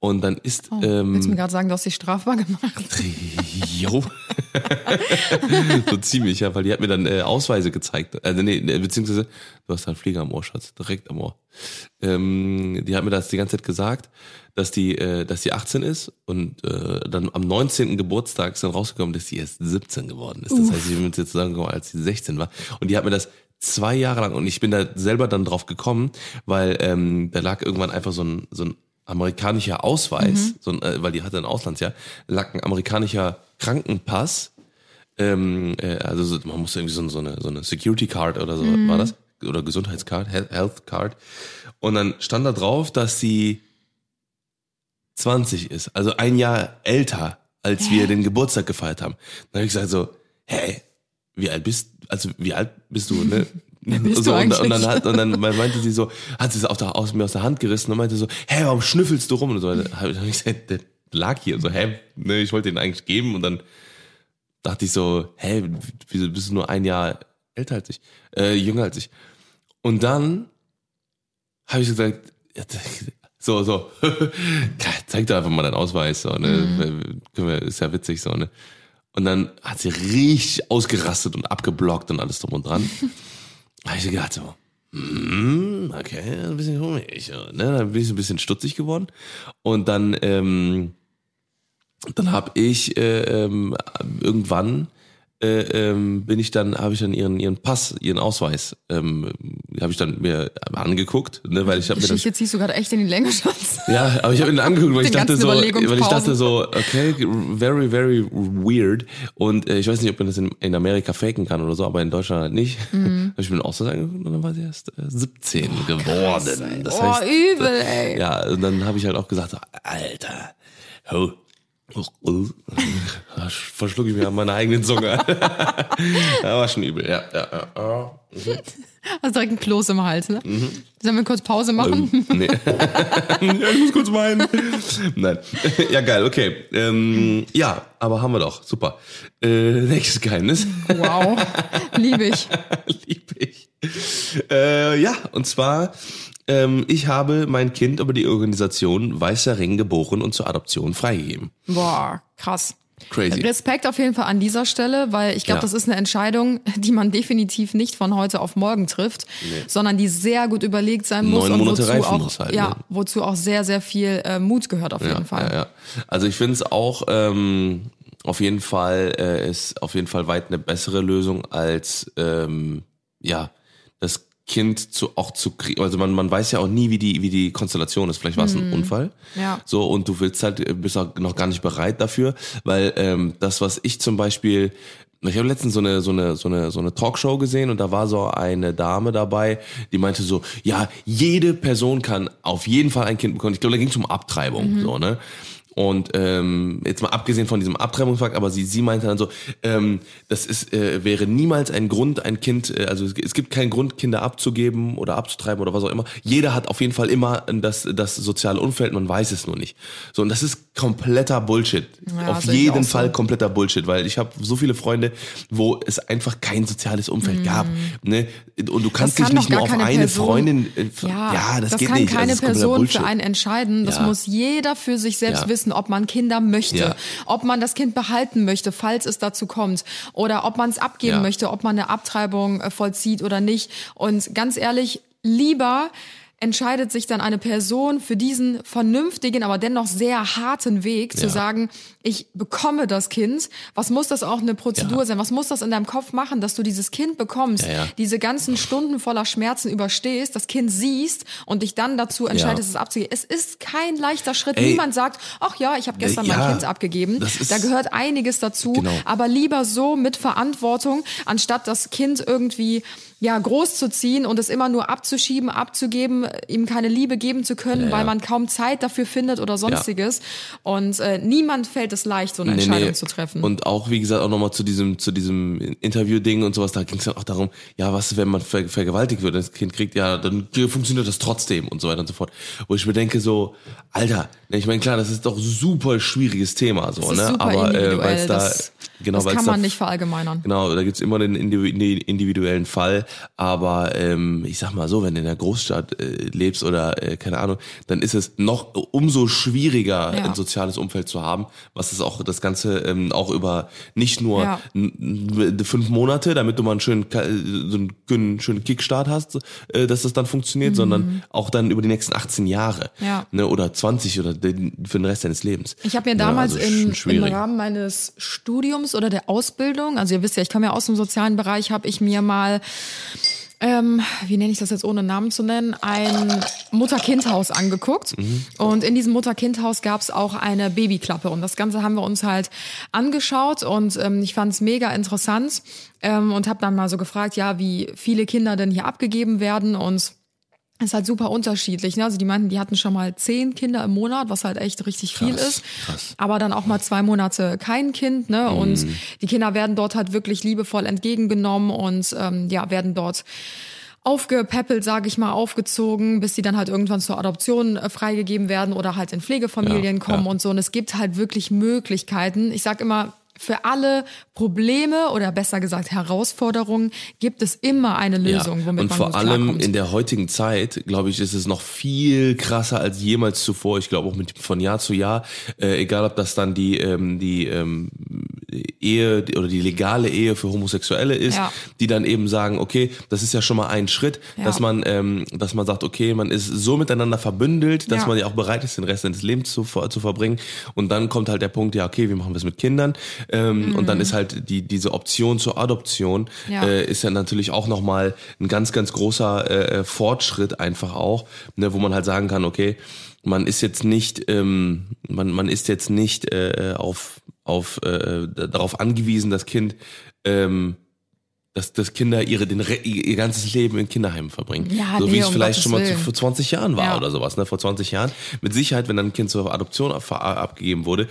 Und dann ist... Oh, ähm, willst du mir gerade sagen, du hast dich strafbar gemacht? Jo. so ziemlich, ja, weil die hat mir dann äh, Ausweise gezeigt. Also nee, nee, beziehungsweise, du hast einen Flieger am Ohr, Schatz, direkt am Ohr. Ähm, die hat mir das die ganze Zeit gesagt, dass die, äh, dass die 18 ist und äh, dann am 19. Geburtstag ist dann rausgekommen, dass sie erst 17 geworden ist. Das heißt, ich bin mit ihr zusammengekommen, als sie 16 war. Und die hat mir das zwei Jahre lang und ich bin da selber dann drauf gekommen, weil ähm, da lag irgendwann einfach so ein, so ein amerikanischer Ausweis, so ein, äh, weil die hatte ein Auslandsjahr, lag ein amerikanischer Krankenpass, ähm, äh, also so, man musste irgendwie so, so, eine, so eine Security Card oder so, war das? Oder Gesundheitscard, He- Health Card. Und dann stand da drauf, dass sie 20 ist, also ein Jahr älter, als wir den Geburtstag gefeiert haben. Dann habe ich gesagt so, hey, wie alt bist, also wie alt bist du, ne? bist so, du und, und dann hat, und dann meinte sie so, hat sie es aus, der, aus mir aus der Hand gerissen und meinte so, hey, warum schnüffelst du rum? Und so, dann habe ich gesagt, der lag hier, so, hä, ne, ich wollte ihn eigentlich geben und dann dachte ich so, hä, wieso bist du nur ein Jahr älter als ich, äh, jünger als ich? Und dann habe ich gesagt, so, so, zeig doch einfach mal deinen Ausweis, so, ne, wir, ist ja witzig, so, ne. Und dann hat sie richtig ausgerastet und abgeblockt und alles drum und dran. Da habe ich gedacht so, hm, okay, ein bisschen komisch. Ne? Dann bin ich so ein bisschen stutzig geworden. Und dann, ähm, dann habe ich äh, ähm, irgendwann äh, ähm, bin ich dann, habe ich dann ihren ihren Pass, ihren Ausweis, ähm, habe ich dann mir angeguckt, ne, weil ich habe mir dann, Geschichte ziehst du gerade echt in die Länge, Schatz. ja, aber ich habe ihn angeguckt, weil ich Den dachte so, weil ich dachte so, okay, very very weird und äh, ich weiß nicht, ob man das in, in Amerika faken kann oder so, aber in Deutschland halt nicht. Mhm. habe ich mir einen Ausweis angeguckt und dann war sie erst äh, 17 geworden. Das oh, heißt, übel, ey. ja, und dann habe ich halt auch gesagt, so, Alter, ho. Verschlucke ich mir an meiner eigenen Zunge. ja, war schon übel, ja. ja, ja, ja. Hast direkt ein Kloß im Hals, ne? Sollen wir kurz Pause machen? Ähm, nee. ja, ich muss kurz weinen. Nein. Ja, geil, okay. Ähm, ja, aber haben wir doch. Super. Äh, nächstes Geheimnis. Wow, liebe ich. Lieb ich. Äh, ja, und zwar, ähm, ich habe mein Kind über die Organisation Weißer Ring geboren und zur Adoption freigegeben. Boah, krass. Crazy. Respekt auf jeden Fall an dieser Stelle, weil ich glaube, Ja. das ist eine Entscheidung, die man definitiv nicht von heute auf morgen trifft, sondern die sehr gut überlegt sein muss Neun und Monate wozu auch, muss halt, ja, ne? wozu auch sehr, sehr viel äh, Mut gehört auf jeden Fall. Ja, ja. Also ich finde es auch ähm, auf jeden Fall äh, ist auf jeden Fall weit eine bessere Lösung als ähm, ja das Kind zu auch zu kriegen. Also man man weiß ja auch nie, wie die wie die Konstellation ist. Vielleicht war es ein Unfall. Mhm. Ja. So und du willst halt äh, bist auch noch gar nicht bereit dafür, weil ähm, das was ich zum Beispiel ich habe letztens so eine so eine so eine so eine Talkshow gesehen und da war so eine Dame dabei, die meinte so, ja, jede Person kann auf jeden Fall ein Kind bekommen. Ich glaube, da ging es um Abtreibung, so ne. Und ähm, jetzt mal abgesehen von diesem Abtreibungsfakt, aber sie, sie meinte dann so, ähm, das ist, äh, wäre niemals ein Grund, ein Kind, äh, also es, es gibt keinen Grund, Kinder abzugeben oder abzutreiben oder was auch immer. Jeder hat auf jeden Fall immer das, das soziale Umfeld, man weiß es nur nicht. So, und das ist kompletter Bullshit. Ja, auf jeden auch so. Fall kompletter Bullshit, weil ich habe so viele Freunde, wo es einfach kein soziales Umfeld gab. Ne? Und du kannst Mhm. kann dich nicht nur auf eine Person- Freundin, äh, Ja, ja das, das geht kann nicht. keine das Person für einen entscheiden. Das Ja. muss jeder für sich selbst Ja. Wissen, ob man Kinder möchte, Ja. ob man das Kind behalten möchte, falls es dazu kommt, oder ob man es abgeben Ja. möchte, ob man eine Abtreibung äh, vollzieht oder nicht. Und ganz ehrlich, lieber entscheidet sich dann eine Person für diesen vernünftigen, aber dennoch sehr harten Weg zu Ja. sagen, ich bekomme das Kind. Was muss das auch eine Prozedur Ja. sein? Was muss das in deinem Kopf machen, dass du dieses Kind bekommst, Ja, diese ganzen Stunden voller Schmerzen überstehst, das Kind siehst und dich dann dazu entscheidest, es abzugeben. Es ist kein leichter Schritt. Ey. Niemand sagt, ach ja, ich habe gestern mein Kind abgegeben. da gehört einiges dazu. Genau. Aber lieber so mit Verantwortung, anstatt das Kind irgendwie ja, groß zu ziehen und es immer nur abzuschieben, abzugeben, ihm keine Liebe geben zu können, Ja, weil ja. man kaum Zeit dafür findet oder sonstiges. Und äh, niemand fällt es leicht, so eine Nee, Entscheidung nee. zu treffen. Und auch, wie gesagt, auch nochmal zu diesem, zu diesem Interview-Ding und sowas, da ging es dann auch darum, ja, was, wenn man ver vergewaltigt wird, das Kind kriegt, ja, dann funktioniert das trotzdem und so weiter und so fort. Wo ich mir denke, so, Alter, ne, ich meine, klar, das ist doch super schwieriges Thema, so, ne? Aber äh, weil da, das genau, das kann da man nicht verallgemeinern. Genau, da gibt's immer den indivi- indi- individuellen Fall. Aber ähm, ich sag mal so, wenn du in der Großstadt äh, lebst oder äh, keine Ahnung, dann ist es noch umso schwieriger, Ja. ein soziales Umfeld zu haben, was es auch das Ganze ähm, auch über nicht nur Ja. fünf Monate, damit du mal einen schönen, Ka- so einen schönen, schönen Kickstart hast, äh, dass das dann funktioniert, sondern auch dann über die nächsten 18 Jahre. Mhm. Ja. Ne, oder 20 oder den, für den Rest deines Lebens. Ich habe mir Ja, damals also im, schon im. Rahmen meines Studiums oder der Ausbildung, also ihr wisst ja, ich komme ja aus dem sozialen Bereich, habe ich mir mal, ähm, wie nenne ich das jetzt ohne Namen zu nennen, ein Mutter-Kind-Haus angeguckt. Mhm. Und in diesem Mutter-Kind-Haus gab es auch eine Babyklappe. Und das Ganze haben wir uns halt angeschaut und ähm, ich fand es mega interessant ähm, und habe dann mal so gefragt, ja, wie viele Kinder denn hier abgegeben werden und ist halt super unterschiedlich. Ne? Also die meinten, die hatten schon mal zehn Kinder im Monat, was halt echt richtig viel Krass, ist. krass. Aber dann auch mal zwei Monate kein Kind. Ne? Und die Kinder werden dort halt wirklich liebevoll entgegengenommen und ähm, ja, werden dort aufgepäppelt, sage ich mal, aufgezogen, bis sie dann halt irgendwann zur Adoption äh, freigegeben werden oder halt in Pflegefamilien Ja, kommen ja. und so. Und es gibt halt wirklich Möglichkeiten. Ich sag immer, für alle Probleme oder besser gesagt Herausforderungen gibt es immer eine Lösung, ja. womit und man vor allem klarkommt. in der heutigen Zeit, glaube ich, ist es noch viel krasser als jemals zuvor. Ich glaube auch mit von Jahr zu Jahr, äh, egal ob das dann die ähm, die ähm, Ehe oder die legale Ehe für Homosexuelle ist, Ja. die dann eben sagen, okay, das ist ja schon mal ein Schritt, Ja. dass man, ähm, dass man sagt, okay, man ist so miteinander verbündelt, dass man ja auch bereit ist, den Rest seines Lebens zu, zu verbringen. Und dann kommt halt der Punkt, ja, okay, wie machen wir es mit Kindern? Ähm, Und dann ist halt die diese Option zur Adoption Mhm. Ja. äh, ist ja natürlich auch nochmal ein ganz, ganz großer äh, Fortschritt einfach auch, ne, wo man halt sagen kann, okay, man ist jetzt nicht, ähm, man, man ist jetzt nicht äh, auf, auf äh, darauf angewiesen, das Kind ähm, dass, dass Kinder ihre, den, ihr ganzes Leben in Kinderheimen verbringen. Ja, so nee, wie es um vielleicht Gottes schon mal Willen. vor 20 Jahren war Ja. oder sowas, ne? Vor 20 Jahren. Mit Sicherheit, wenn dann ein Kind zur Adoption ab, abgegeben wurde,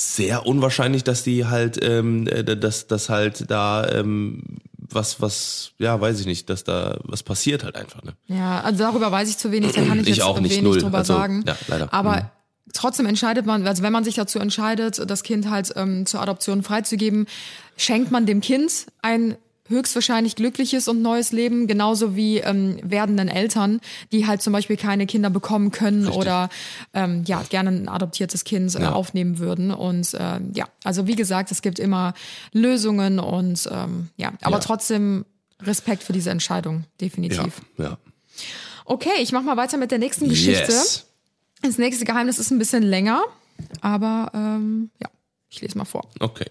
sehr unwahrscheinlich, dass die halt, ähm, äh, dass, dass halt da ähm, was, was, ja, weiß ich nicht, dass da was passiert halt einfach, ne? Ja, also darüber weiß ich zu wenig, da kann ich, Ich jetzt auch nicht, wenig null. drüber Also, sagen. ja, leider. Aber Mhm. trotzdem entscheidet man, also wenn man sich dazu entscheidet, das Kind halt ähm, zur Adoption freizugeben, schenkt man dem Kind ein höchstwahrscheinlich glückliches und neues Leben, genauso wie ähm, werdenden Eltern, die halt zum Beispiel keine Kinder bekommen können Richtig. oder ähm, ja gerne ein adoptiertes Kind äh, Ja. aufnehmen würden. Und äh, ja, also wie gesagt, es gibt immer Lösungen und ähm, ja, aber Ja. trotzdem Respekt für diese Entscheidung, definitiv. Ja, ja. Okay, ich mach mal weiter mit der nächsten Geschichte. Yes. Das nächste Geheimnis ist ein bisschen länger, aber ähm, ja, ich lese mal vor. Okay.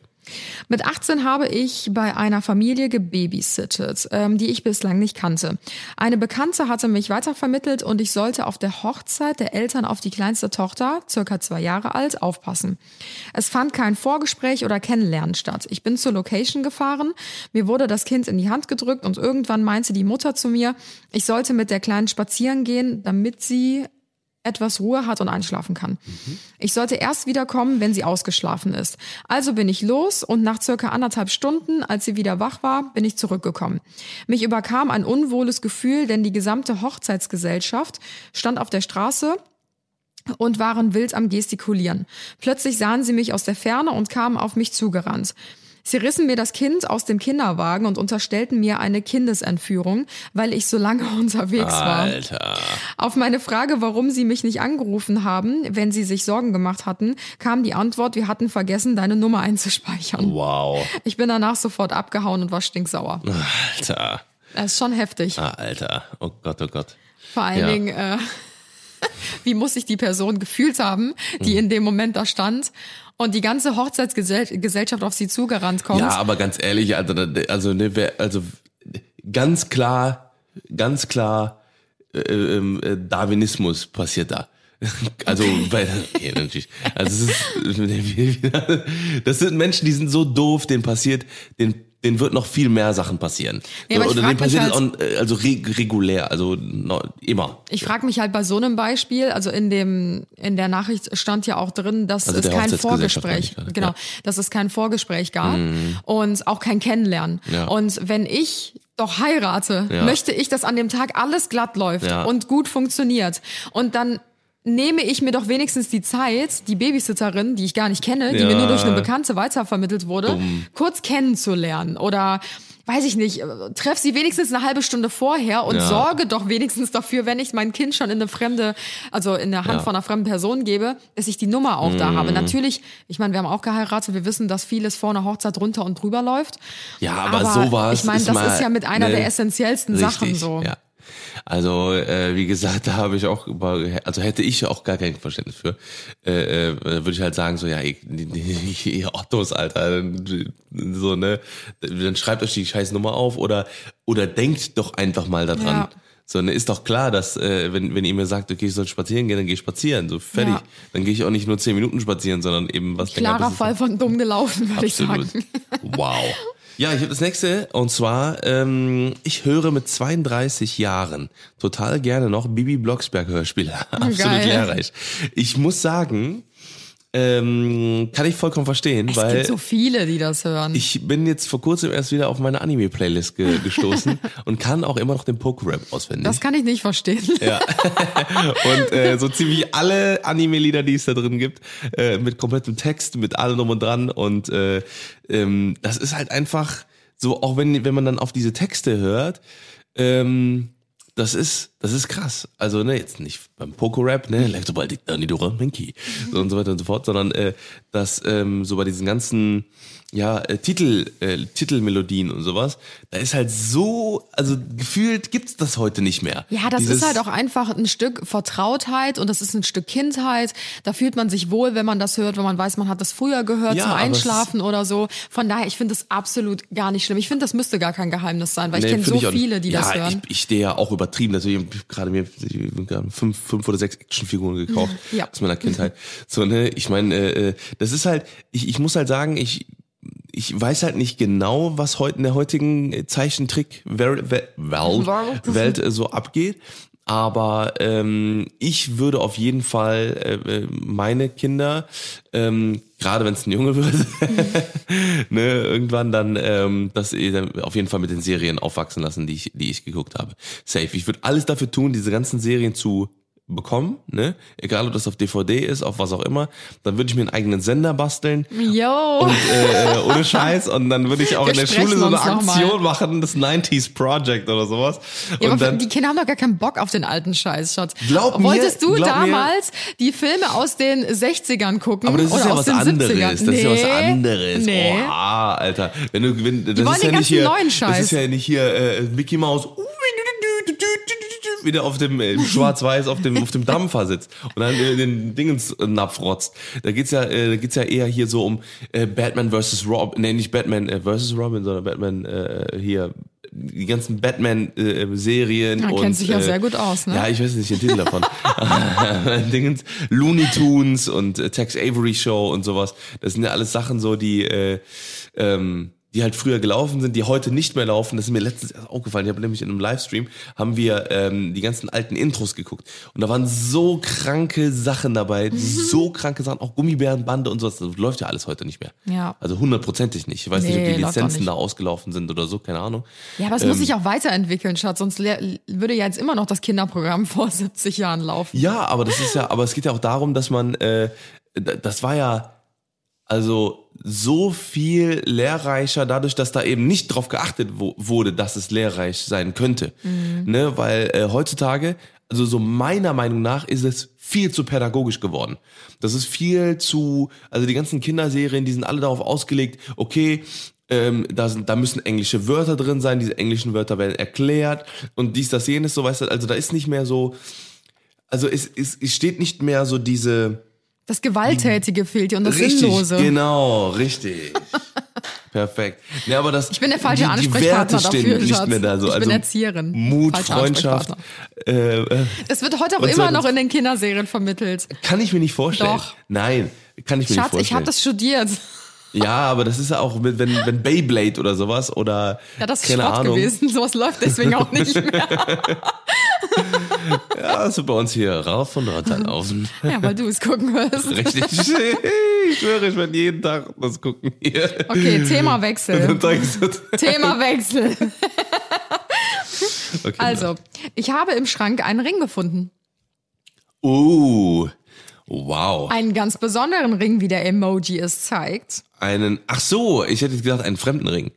Mit 18 habe ich bei einer Familie gebabysittet, ähm, die ich bislang nicht kannte. Eine Bekannte hatte mich weitervermittelt und ich sollte auf der Hochzeit der Eltern auf die kleinste Tochter, circa zwei Jahre alt, aufpassen. Es fand kein Vorgespräch oder Kennenlernen statt. Ich bin zur Location gefahren, mir wurde das Kind in die Hand gedrückt und irgendwann meinte die Mutter zu mir, ich sollte mit der Kleinen spazieren gehen, damit sie etwas Ruhe hat und einschlafen kann. Ich sollte erst wiederkommen, wenn sie ausgeschlafen ist. Also bin ich los und nach circa anderthalb Stunden, als sie wieder wach war, bin ich zurückgekommen. Mich überkam ein unwohles Gefühl, denn die gesamte Hochzeitsgesellschaft stand auf der Straße und waren wild am Gestikulieren. Plötzlich sahen sie mich aus der Ferne und kamen auf mich zugerannt. Sie rissen mir das Kind aus dem Kinderwagen und unterstellten mir eine Kindesentführung, weil ich so lange unterwegs war. Alter. Auf meine Frage, warum sie mich nicht angerufen haben, wenn sie sich Sorgen gemacht hatten, kam die Antwort, wir hatten vergessen, deine Nummer einzuspeichern. Wow. Ich bin danach sofort abgehauen und war stinksauer. Alter. Das ist schon heftig. Ah, Alter. Oh Gott, oh Gott. Vor allen Ja. Dingen, äh, wie muss sich die Person gefühlt haben, die Mhm. in dem Moment da stand und die ganze Hochzeitsgesellschaft auf sie zugerannt kommt. Ja, aber ganz ehrlich, also, also, ne, wer, also ganz klar, ganz klar, äh, ähm, äh, Darwinismus passiert da. Also, weil, okay, natürlich. Also, es ist, das sind Menschen, die sind so doof, denen passiert, denen, denen wird noch viel mehr Sachen passieren. Ich Oder denen passiert es auch, äh, also re regulär, also no, immer. Ich frage mich halt bei so einem Beispiel, also in dem in der Nachricht stand ja auch drin, dass Also es kein Vorgespräch, genau, ja. dass es kein Vorgespräch gab und auch kein Kennenlernen. Ja. Und wenn ich doch heirate, Ja. möchte ich, dass an dem Tag alles glatt läuft Ja. und gut funktioniert. Und dann nehme ich mir doch wenigstens die Zeit, die Babysitterin, die ich gar nicht kenne, die Ja. mir nur durch eine Bekannte weitervermittelt wurde, Dumm. kurz kennenzulernen oder weiß ich nicht, treff sie wenigstens eine halbe Stunde vorher und Ja. sorge doch wenigstens dafür, wenn ich mein Kind schon in eine fremde, also in der Hand Ja. Mhm. von einer fremden Person gebe, dass ich die Nummer auch da habe. Natürlich, ich meine, wir haben auch geheiratet, wir wissen, dass vieles vor einer Hochzeit runter und drüber läuft. Ja, aber, sowas Ich meine, das mal, ist ja mit einer ne, der essentiellsten Sachen richtig, so. Ja. Also, äh, wie gesagt, da habe ich auch über, also hätte ich auch gar kein Verständnis für. Äh, äh, würde ich halt sagen, so, ja, ihr, ihr Ottos, Alter, so, ne, dann schreibt euch die scheiß Nummer auf oder, oder denkt doch einfach mal daran. Ja. So, ne, ist doch klar, dass, äh, wenn, wenn ihr mir sagt, okay, ich soll spazieren gehen, dann gehe ich spazieren, so fertig. Ja. Dann gehe ich auch nicht nur zehn Minuten spazieren, sondern eben was länger, Klarer bis es- Fall von dumm gelaufen, würde ich sagen. Wow. Ja, ich habe das nächste und zwar, ähm, ich höre mit 32 Jahren total gerne noch Bibi Blocksberg Hörspiele. Absolut lehrreich. Ich muss sagen, ähm, kann ich vollkommen verstehen, Es weil gibt so viele, die das hören. ich bin jetzt vor kurzem erst wieder auf meine Anime-Playlist ge gestoßen und kann auch immer noch den Poke-Rap auswendig. das kann ich nicht verstehen. Ja. und äh, so ziemlich alle Anime-Lieder, die es da drin gibt, äh, mit komplettem Text, mit allem drum und dran. Und äh, ähm, das ist halt einfach so, auch wenn, wenn man dann auf diese Texte hört, ähm, das ist, das ist krass. Also, ne, jetzt nicht beim Poco-Rap, ne, leg sobald ich dann die Dora Minky so und so weiter und so fort, sondern äh, dass ähm, so bei diesen ganzen ja, äh, Titel, äh, Titelmelodien und sowas, da ist halt so, also gefühlt gibt's das heute nicht mehr. Ja, das Dieses- ist halt auch einfach ein Stück Vertrautheit und das ist ein Stück Kindheit. Da fühlt man sich wohl, wenn man das hört, wenn man weiß, man hat das früher gehört Ja, zum Einschlafen oder so. Von daher, ich finde das absolut gar nicht schlimm. Ich finde, das müsste gar kein Geheimnis sein, weil ich Nee, kenne find so nicht. viele, die ja, das hören. Ich, ich stehe ja auch übertrieben. Natürlich hab ich gerade mir ich fünf, fünf oder sechs Actionfiguren gekauft Ja. aus meiner Kindheit. So, ne, ich meine, äh, äh, das ist halt, ich, ich muss halt sagen, ich, ich weiß halt nicht genau, was heute in der heutigen Zeichentrick-Welt Welt, Welt äh, so abgeht. Aber ähm, ich würde auf jeden Fall äh, äh, meine Kinder, ähm, gerade wenn es ein Junge wird, ne, irgendwann dann ähm, das dann auf jeden Fall mit den Serien aufwachsen lassen, die ich, die ich geguckt habe. Safe. Ich würde alles dafür tun, diese ganzen Serien zu bekommen, ne? Egal ob das auf DVD ist, auf was auch immer, dann würde ich mir einen eigenen Sender basteln Yo! und äh, ohne Scheiß und dann würde ich auch Wir in der Schule so eine. Aktion machen, das 90s Project oder sowas. Ja, und dann die Kinder haben doch gar keinen Bock auf den alten Scheiß, Schatz. Glaub mir, Wolltest du glaub mir. damals die Filme aus den 60ern gucken? aber das ist oder ja aus was den anderes. 70ern? Das ist ja was Nee. anderes. Nee. Oha, Alter. Wenn du, wenn, das wollen ist den ja nicht ganzen hier, neuen Das Scheiß. ist ja nicht hier äh, Mickey Mouse. Wieder auf dem äh, Schwarz-Weiß auf dem auf dem Dampfer sitzt und dann äh, den Dingensnapf rotzt. Da geht's ja äh, da geht's ja eher hier so um äh, Batman versus Robin, nee, nicht Batman äh, versus Robin, sondern Batman äh, hier die ganzen Batman äh, Serien Ja, und kennt sich ja äh, sehr gut aus, ne? Ja, ich weiß nicht den Titel davon. Dingens, Looney Tunes und äh, Tex Avery Show und sowas. Das sind ja alles Sachen so, die äh, ähm, die halt früher gelaufen sind, die heute nicht mehr laufen. Das ist mir letztens erst aufgefallen. Ich habe nämlich in einem Livestream haben wir ähm, die ganzen alten Intros geguckt und da waren so kranke Sachen dabei, so kranke Sachen, auch Gummibärenbande und sowas. Das läuft ja alles heute nicht mehr. Ja. Also hundertprozentig nicht. Ich weiß nicht, ob Nee, die Lizenzen da ausgelaufen sind oder so, keine Ahnung. Ja, aber es Ähm. muss sich auch weiterentwickeln, Schatz. Sonst würde ja jetzt immer noch das Kinderprogramm vor 70 Jahren laufen. Ja, aber das ist ja, aber es geht ja auch darum, dass man, äh, das war ja also so viel lehrreicher dadurch, dass da eben nicht drauf geachtet wo, wurde, dass es lehrreich sein könnte. Ne, weil äh, heutzutage, also so meiner Meinung nach, ist es viel zu pädagogisch geworden. Das ist viel zu, also die ganzen Kinderserien, die sind alle darauf ausgelegt, okay, ähm, da, sind, da müssen englische Wörter drin sein, diese englischen Wörter werden erklärt und dies, das, jenes, so weißt du, also da ist nicht mehr so, also es, es, es steht nicht mehr so diese, Das Gewalttätige fehlt dir und das richtig, Sinnlose. genau, richtig. Perfekt. Ja, aber das, Ich bin der falsche die, die Ansprechpartner Werte dafür, nicht Schatz. mehr da so. Ich bin also Erzieherin. Mut, Falscher Freundschaft. Äh, Das wird heute auch immer noch in den Kinderserien vermittelt. kann ich mir nicht vorstellen. Doch. Nein, kann ich mir Schatz, nicht vorstellen. ich habe das studiert. Ja, aber das ist ja auch, mit, wenn, wenn Beyblade oder sowas oder Ja, das ist keine Schrott Ahnung. gewesen. Sowas läuft deswegen auch nicht mehr. Ja, wird bei uns hier rauf und runter laufen. Ja, weil du es gucken wirst. Richtig. Ich schwöre, ich werde jeden Tag das gucken hier. Okay, Themawechsel. Themawechsel. okay, Also, ich habe im Schrank einen Ring gefunden. Uh, wow. Einen ganz besonderen Ring, wie der Emoji es zeigt. Einen, ach so, ich hätte gesagt, einen fremden Ring.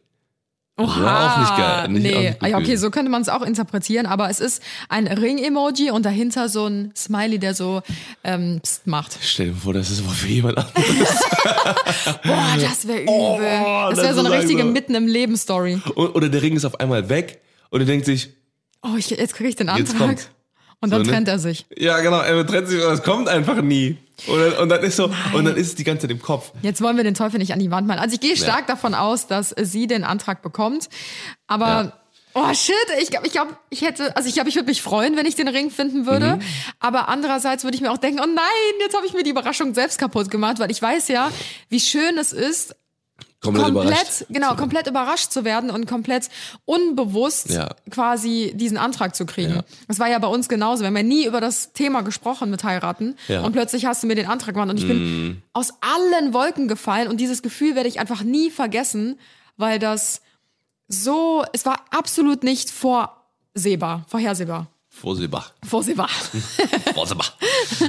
Wäre auch nicht geil. Nicht, nee, nicht ja, okay, so könnte man es auch interpretieren, aber es ist ein Ring-Emoji und dahinter so ein Smiley, der so ähm, Psst macht. Stell dir vor, das ist aber für jemand anderes. Boah, das wäre übel. Oh, das wäre so eine richtige einfach- Mitten im Leben-Story. Oder der Ring ist auf einmal weg und er denkt sich, Oh, ich, jetzt kriege ich den Jetzt Antrag. Und dann So, ne? trennt er sich. ja genau, er trennt sich und das kommt einfach nie. Und dann, und dann ist so, und dann ist es die ganze Zeit im Kopf. Jetzt wollen wir den Teufel nicht an die Wand malen. Also ich gehe stark davon aus, dass sie den Antrag bekommt. Aber Ja. oh shit, ich glaube, ich, glaub, ich hätte, also ich glaube, ich würde mich freuen, wenn ich den Ring finden würde. Mhm. Aber andererseits würde ich mir auch denken, oh nein, jetzt habe ich mir die Überraschung selbst kaputt gemacht, weil ich weiß ja, wie schön es ist, Komplett, überrascht. komplett, genau, komplett überrascht zu werden und komplett unbewusst Ja. quasi diesen Antrag zu kriegen. Ja. Das war ja bei uns genauso. Wir haben ja nie über das Thema gesprochen mit heiraten Ja. und plötzlich hast du mir den Antrag gemacht und ich bin aus allen Wolken gefallen und dieses Gefühl werde ich einfach nie vergessen, weil das so, es war absolut nicht vorsehbar, vorhersehbar. Vorsehbar. Vorsehbar. Vorsehbar.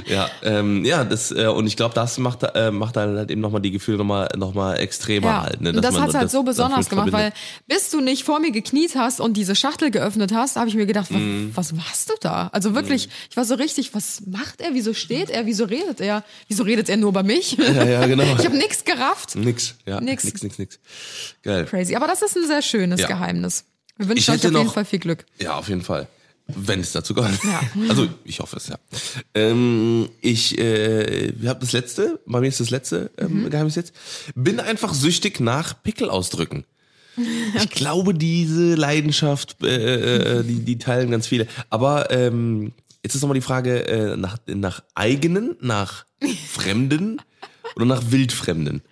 ja, ähm, ja, das, äh, und ich glaube, das macht, äh, macht dann halt eben nochmal die Gefühle nochmal noch mal extremer Ja, halt. Ne? und das man hat's halt so besonders gemacht, weil verbindet. bis du nicht vor mir gekniet hast und diese Schachtel geöffnet hast, habe ich mir gedacht, Mhm. was machst du da? Also wirklich, ich war so richtig, was macht er? Wieso steht er? Wieso redet er? Wieso redet er nur über mich? Ja, ja, genau. Ich habe nichts gerafft. Nix, ja. Nix. Nix, nix, nix. Geil. Crazy. Aber das ist ein sehr schönes Ja. Geheimnis. Wir wünschen euch auf jeden noch- Fall viel Glück. Ja, auf jeden Fall. Wenn es dazu kommt. Ja. Also ich hoffe es, ja. Ähm, ich äh, habe das letzte, bei mir ist das letzte ähm, Mhm. Geheimnis jetzt. Bin einfach süchtig nach Pickel ausdrücken. Ich glaube, diese Leidenschaft, äh, äh, die, die teilen ganz viele. Aber ähm, jetzt ist nochmal die Frage äh, nach, nach eigenen, nach Fremden oder nach Wildfremden.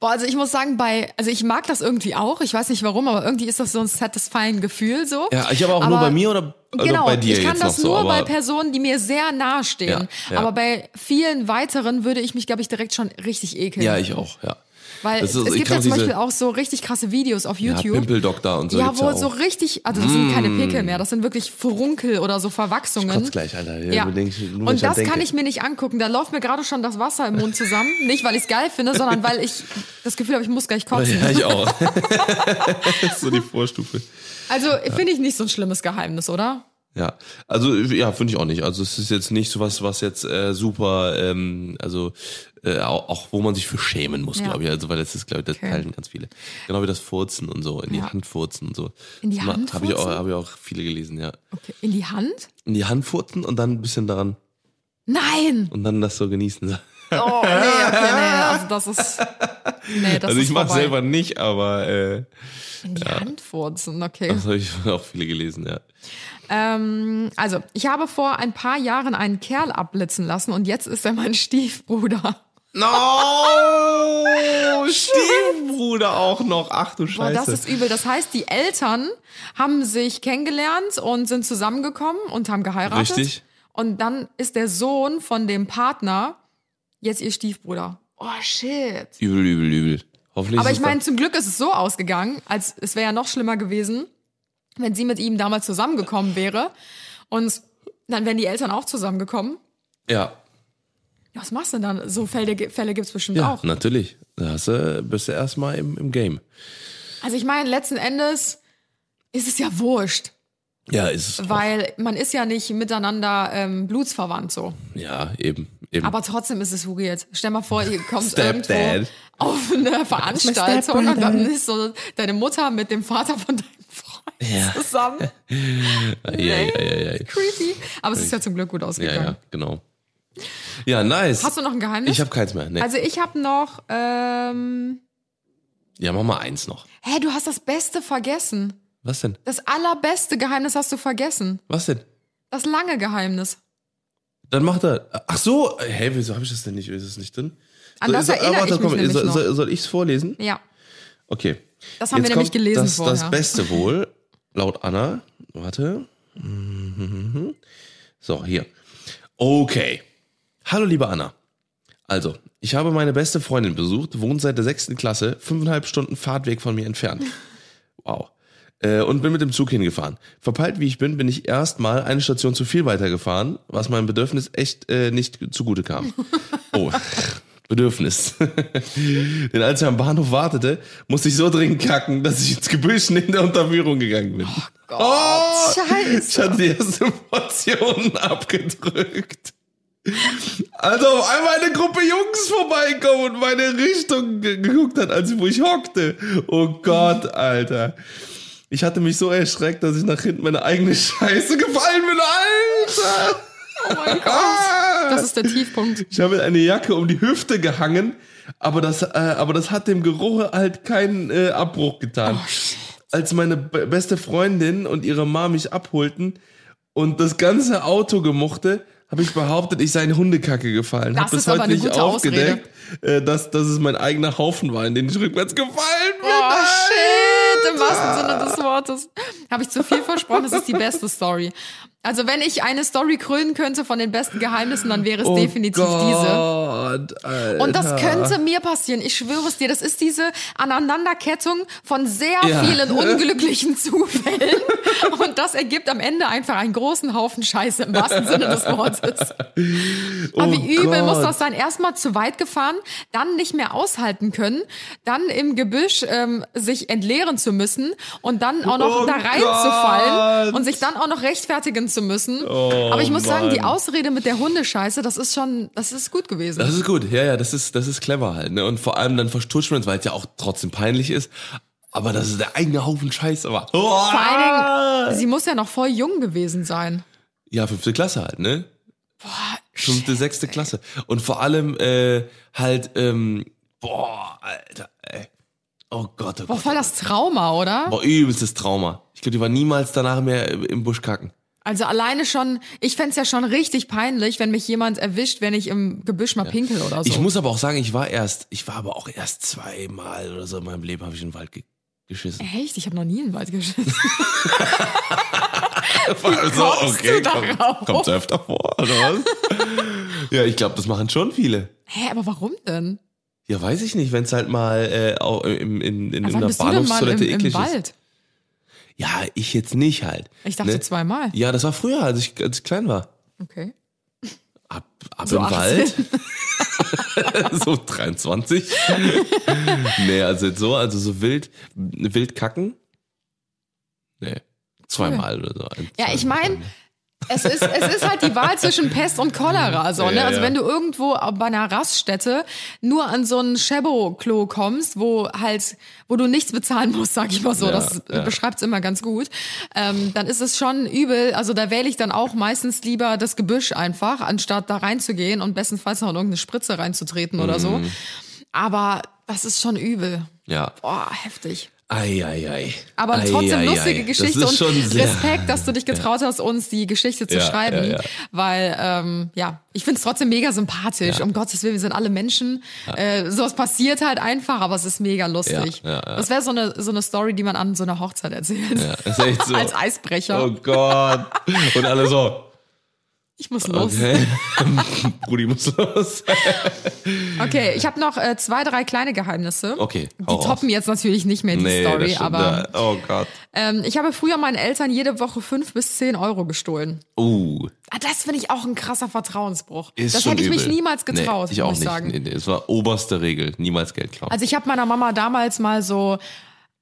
Boah, also ich muss sagen, bei, also ich mag das irgendwie auch. Ich weiß nicht warum, aber irgendwie ist das so ein satisfying Gefühl so. Ja, ich aber auch nur Aber- bei mir oder, oder Genau, bei dir ich kann das noch so. nur bei Personen, die mir sehr nahe stehen. Ja, ja. Aber bei vielen weiteren würde ich mich, glaube ich, direkt schon richtig ekeln. ja, ich auch, ja. Weil ist- es gibt ja zum diese- Beispiel auch so richtig krasse Videos auf Ja, YouTube. Pimpeldoktor und so. Ja, wo ja so richtig, also das sind keine Pickel mehr, das sind wirklich Furunkel oder so Verwachsungen. Ich kotz gleich, Alter. Ja. Wenn Und das kann ich mir nicht angucken. Da läuft mir gerade schon das Wasser im Mund zusammen. Nicht, weil ich es geil finde, sondern weil ich das Gefühl habe, ich muss gleich kotzen. Ja, ich auch. das ist so die Vorstufe. Also finde ich nicht so ein schlimmes Geheimnis, oder? Ja, also ja, finde ich auch nicht. Also es ist jetzt nicht sowas, was jetzt äh, super, ähm, also äh, auch, auch wo man sich für schämen muss, Ja. glaube ich. Also weil das ist, glaube ich, das Okay. teilen ganz viele. Genau wie das Furzen und so, in die Ja. Hand furzen und so. In die Hand Habe ich auch, habe ich auch viele gelesen, ja. Okay. In die Hand? In die Hand furzen und dann ein bisschen daran Nein! und dann das so genießen. Oh, nee, okay, nee, also das ist. Nee, das also ich mache selber nicht, aber äh, In die Hand furzen, okay. das habe ich auch viele gelesen, ja. Ähm, also, ich habe vor ein paar Jahren einen Kerl abblitzen lassen und jetzt ist er mein Stiefbruder. No! Stiefbruder auch noch. Ach du Boah, Scheiße. das ist übel. Das heißt, die Eltern haben sich kennengelernt und sind zusammengekommen und haben geheiratet. Richtig. Und dann ist der Sohn von dem Partner jetzt ihr Stiefbruder. Oh shit. übel, übel, übel. Hoffentlich Aber ich meine, zum Glück ist es so ausgegangen, als es wäre ja noch schlimmer gewesen, wenn sie mit ihm damals zusammengekommen wäre. Und dann wären die Eltern auch zusammengekommen. ja, Ja, Was machst du denn dann? So Fälle, Fälle gibt's bestimmt ja, auch. natürlich. Da hast du, bist du erstmal im, im Game. Also ich meine, letzten Endes ist es ja wurscht, Ja, ist es. auch. weil man ist ja nicht miteinander ähm, blutsverwandt so. Ja, eben, eben. Aber trotzdem ist es weird. Stell mal vor, ihr kommt Stepdad. irgendwo auf eine Veranstaltung und dann ist so deine Mutter mit dem Vater von deinem Ja. zusammen. ja, ja, ja, ja, ja. Creepy. Aber es ist ja zum Glück gut ja, ausgegangen. ja, genau. Ja, nice. Hast du noch ein Geheimnis? ich habe keins mehr. Nee. also ich habe noch, ähm, ja, mach mal eins noch. hä, du hast das Beste vergessen. Was denn? Das allerbeste Geheimnis hast du vergessen. Was denn? Das lange Geheimnis. Dann macht er. Ach so, hä, wieso habe ich das denn nicht? Ist es nicht drin? An das erinnere ich mich komm, nämlich soll, soll, soll ich es vorlesen? Ja. Okay. Das haben wir Jetzt nämlich kommt gelesen das, vorher. Das Beste wohl, laut Anna. Warte. So, hier. Okay. Hallo, liebe Anna. Also, ich habe meine beste Freundin besucht, wohnt seit der sechsten Klasse, fünfeinhalb Stunden Fahrtweg von mir entfernt. Wow. Äh, und bin mit dem Zug hingefahren. Verpeilt wie ich bin, bin ich erstmal eine Station zu viel weitergefahren, was meinem Bedürfnis echt äh, nicht zugute kam. Oh, Bedürfnis. Denn als er am Bahnhof wartete, musste ich so dringend kacken, dass ich ins Gebüsch neben der Unterführung gegangen bin. Oh, Scheiße. Ich hatte die ersten Portionen abgedrückt. Also auf einmal eine Gruppe Jungs vorbeikommen und meine Richtung ge- geguckt hat, als wo ich hockte. Oh Gott, Alter. Ich hatte mich so erschreckt, dass ich nach hinten meine eigene Scheiße gefallen bin, Alter. Oh mein Gott. Das ist der Tiefpunkt. Ich habe eine Jacke um die Hüfte gehangen, aber das, äh, aber das hat dem Geruch halt keinen äh, Abbruch getan. Als meine be- beste Freundin und ihre Mama mich abholten und das ganze Auto gemochte, habe ich behauptet, ich sei in Hundekacke gefallen. Das Hab bis heute eine nicht gute aufgedeckt, äh, dass, dass es mein eigener Haufen war, in den ich rückwärts gefallen bin. Oh shit, im wahrsten Sinne des Wortes. Habe ich zu viel versprochen, das ist die beste Story. Also wenn ich eine Story krönen könnte von den besten Geheimnissen, dann wäre es definitiv diese. Gott, Alter. Und das könnte mir passieren. Ich schwöre es dir. Das ist diese Aneinanderkettung von sehr Ja. vielen unglücklichen Zufällen. Und das ergibt am Ende einfach einen großen Haufen Scheiße im wahrsten Sinne des Wortes. Aber Oh wie übel Gott. muss das sein? Erstmal zu weit gefahren, dann nicht mehr aushalten können, dann im Gebüsch ähm, sich entleeren zu müssen und dann auch noch Oh da reinzufallen Gott. und sich dann auch noch rechtfertigen zu müssen. Aber ich muss sagen, die Oh Mann. Ausrede mit der Hundescheiße, das ist schon, das ist gut gewesen. Das ist gut, ja, ja, das ist, das ist clever halt, ne? Und vor allem dann vertuscht man es, weil es ja auch trotzdem peinlich ist. Aber das ist der eigene Haufen Scheiße war. Vor allen Dingen, sie muss ja noch voll jung gewesen sein. Ja, fünfte Klasse halt, ne? Fünfte, sechste Klasse. Und vor allem äh, halt, ähm, boah, Alter, ey. Oh Gott, oh Boah, Gott. voll das Trauma, oder? Boah, übelstes Trauma. Ich glaube, die war niemals danach mehr im Busch kacken. Also alleine schon, ich fänd's ja schon richtig peinlich, wenn mich jemand erwischt, wenn ich im Gebüsch mal pinkel oder so. Ich muss aber auch sagen, ich war erst, ich war aber auch erst zweimal oder so in meinem Leben habe ich in den Wald ge geschissen. Echt? Ich habe noch nie in den Wald geschissen. Also, du darauf? Kommt öfter vor, oder was? ja, ich glaube, das machen schon viele. Hä, aber warum denn? Ja, weiß ich nicht, wenn es halt mal äh, auch im, in, in, in Wann einer denn mal im, Bahnhofstoilette im eklig ist. Ja, ich jetzt nicht halt. Ich dachte Ne? zweimal. Ja, das war früher, als ich, als ich klein war. Okay. Ab, ab So im 18. Wald. so 23. nee, also jetzt so, also so wild, wild kacken. Nee. Zweimal oder so. Ein- Ja, ich meine, es ist, es ist halt die Wahl zwischen Pest und Cholera. So, ne? Ja, Also ja. wenn du irgendwo bei einer Raststätte nur an so ein Shebo-Klo kommst, wo halt, wo du nichts bezahlen musst, sag ich mal so, Ja, das beschreibt's immer ganz gut, ähm, dann ist es schon übel. Also da wähle ich dann auch meistens lieber das Gebüsch einfach, anstatt da reinzugehen und bestenfalls noch in irgendeine Spritze reinzutreten oder so. Mhm. Aber das ist schon übel. Ja. Boah, heftig. Ei, ei, ei. Aber ei, trotzdem ei, lustige ei. Geschichte und Respekt, dass du dich getraut hast, uns die Geschichte zu Ja, schreiben. ja, ja. Weil, ähm, ja, ich find's trotzdem mega sympathisch. Um Gottes Willen, wir sind alle Menschen. Äh, sowas passiert halt einfach, aber es ist mega lustig. Ja, ja, ja. Das wäre so eine, so eine Story, die man an so einer Hochzeit erzählt. Ja, ist echt so. Als Eisbrecher. Oh Gott. Und alle so. Ich muss los. Okay. Brudi muss los. Okay, ich habe noch äh, zwei, drei kleine Geheimnisse. Okay, Die hau raus. toppen jetzt natürlich nicht mehr die Nee, Story, aber Da- Oh Gott. ähm, ich habe früher meinen Eltern jede Woche fünf bis zehn Euro gestohlen. Uh. Ah, Das finde ich auch ein krasser Vertrauensbruch. Ist das schon hätte ich mich übel. niemals getraut, nee, ich auch muss ich nicht. sagen. Nee, nee, es war oberste Regel. Niemals Geld klauen. Also ich habe meiner Mama damals mal so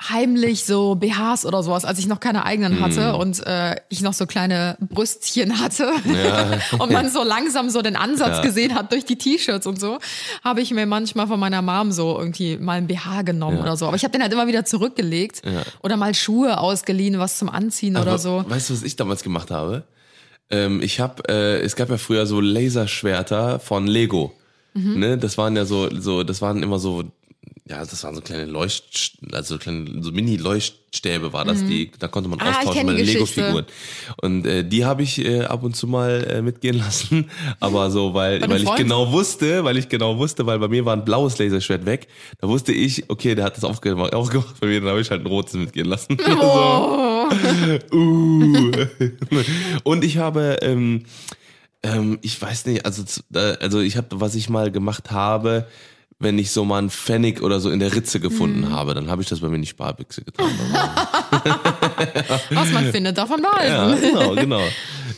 heimlich so BHs oder sowas, als ich noch keine eigenen Mhm. hatte und äh, ich noch so kleine Brüstchen hatte und man so langsam so den Ansatz Ja. gesehen hat durch die T-Shirts und so, habe ich mir manchmal von meiner Mom so irgendwie mal ein BH genommen Ja. oder so. Aber ich habe den halt immer wieder zurückgelegt oder mal Schuhe ausgeliehen, was zum Anziehen oder Aber so. Weißt du, was ich damals gemacht habe? Ähm, ich habe, äh, es gab ja früher so Laserschwerter von Lego. Mhm. Ne, das waren ja so, so, das waren immer so, ja, das waren so kleine Leucht, also kleine, so Mini-Leuchtstäbe war das, die, da konnte man Mhm. Ah, austauschen Geschichte. Lego-Figuren. Und äh, die habe ich äh, ab und zu mal äh, mitgehen lassen, aber so, weil, weil ich genau wusste, weil ich genau wusste, weil bei mir war ein blaues Laserschwert weg, da wusste ich, okay, der hat das aufgemacht, aufgemacht bei mir, dann habe ich halt ein rotes mitgehen lassen. Oh. Uh. Und ich habe, ähm, ähm, ich weiß nicht, also, also ich habe, was ich mal gemacht habe, wenn ich so mal einen Pfennig oder so in der Ritze gefunden Mhm. habe, dann habe ich das bei mir die Sparbüchse getan. Was man findet, davon behalten. ja, genau, genau.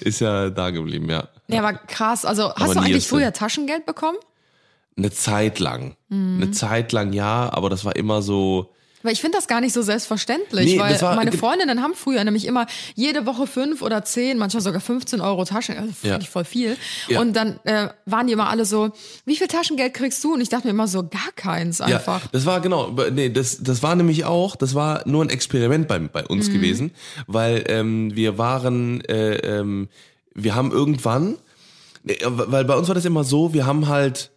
Ist ja da geblieben, ja. Ja, aber krass. Also hast Aber du nie eigentlich früher Taschengeld bekommen? Eine Zeit lang. Mhm. Eine Zeit lang ja, aber das war immer so, Weil ich finde das gar nicht so selbstverständlich, Nee, weil war- meine Freundinnen haben früher nämlich immer jede Woche fünf oder zehn, manchmal sogar 15 Euro Taschengeld, also finde Ja. ich voll viel. Ja. Und dann äh, waren die immer alle so, wie viel Taschengeld kriegst du? Und ich dachte mir immer so, gar keins einfach. Ja, das war genau, nee, das, das war nämlich auch, das war nur ein Experiment bei, bei uns Mhm. gewesen, weil ähm, wir waren, äh, ähm, wir haben irgendwann, nee, weil bei uns war das immer so, wir haben halt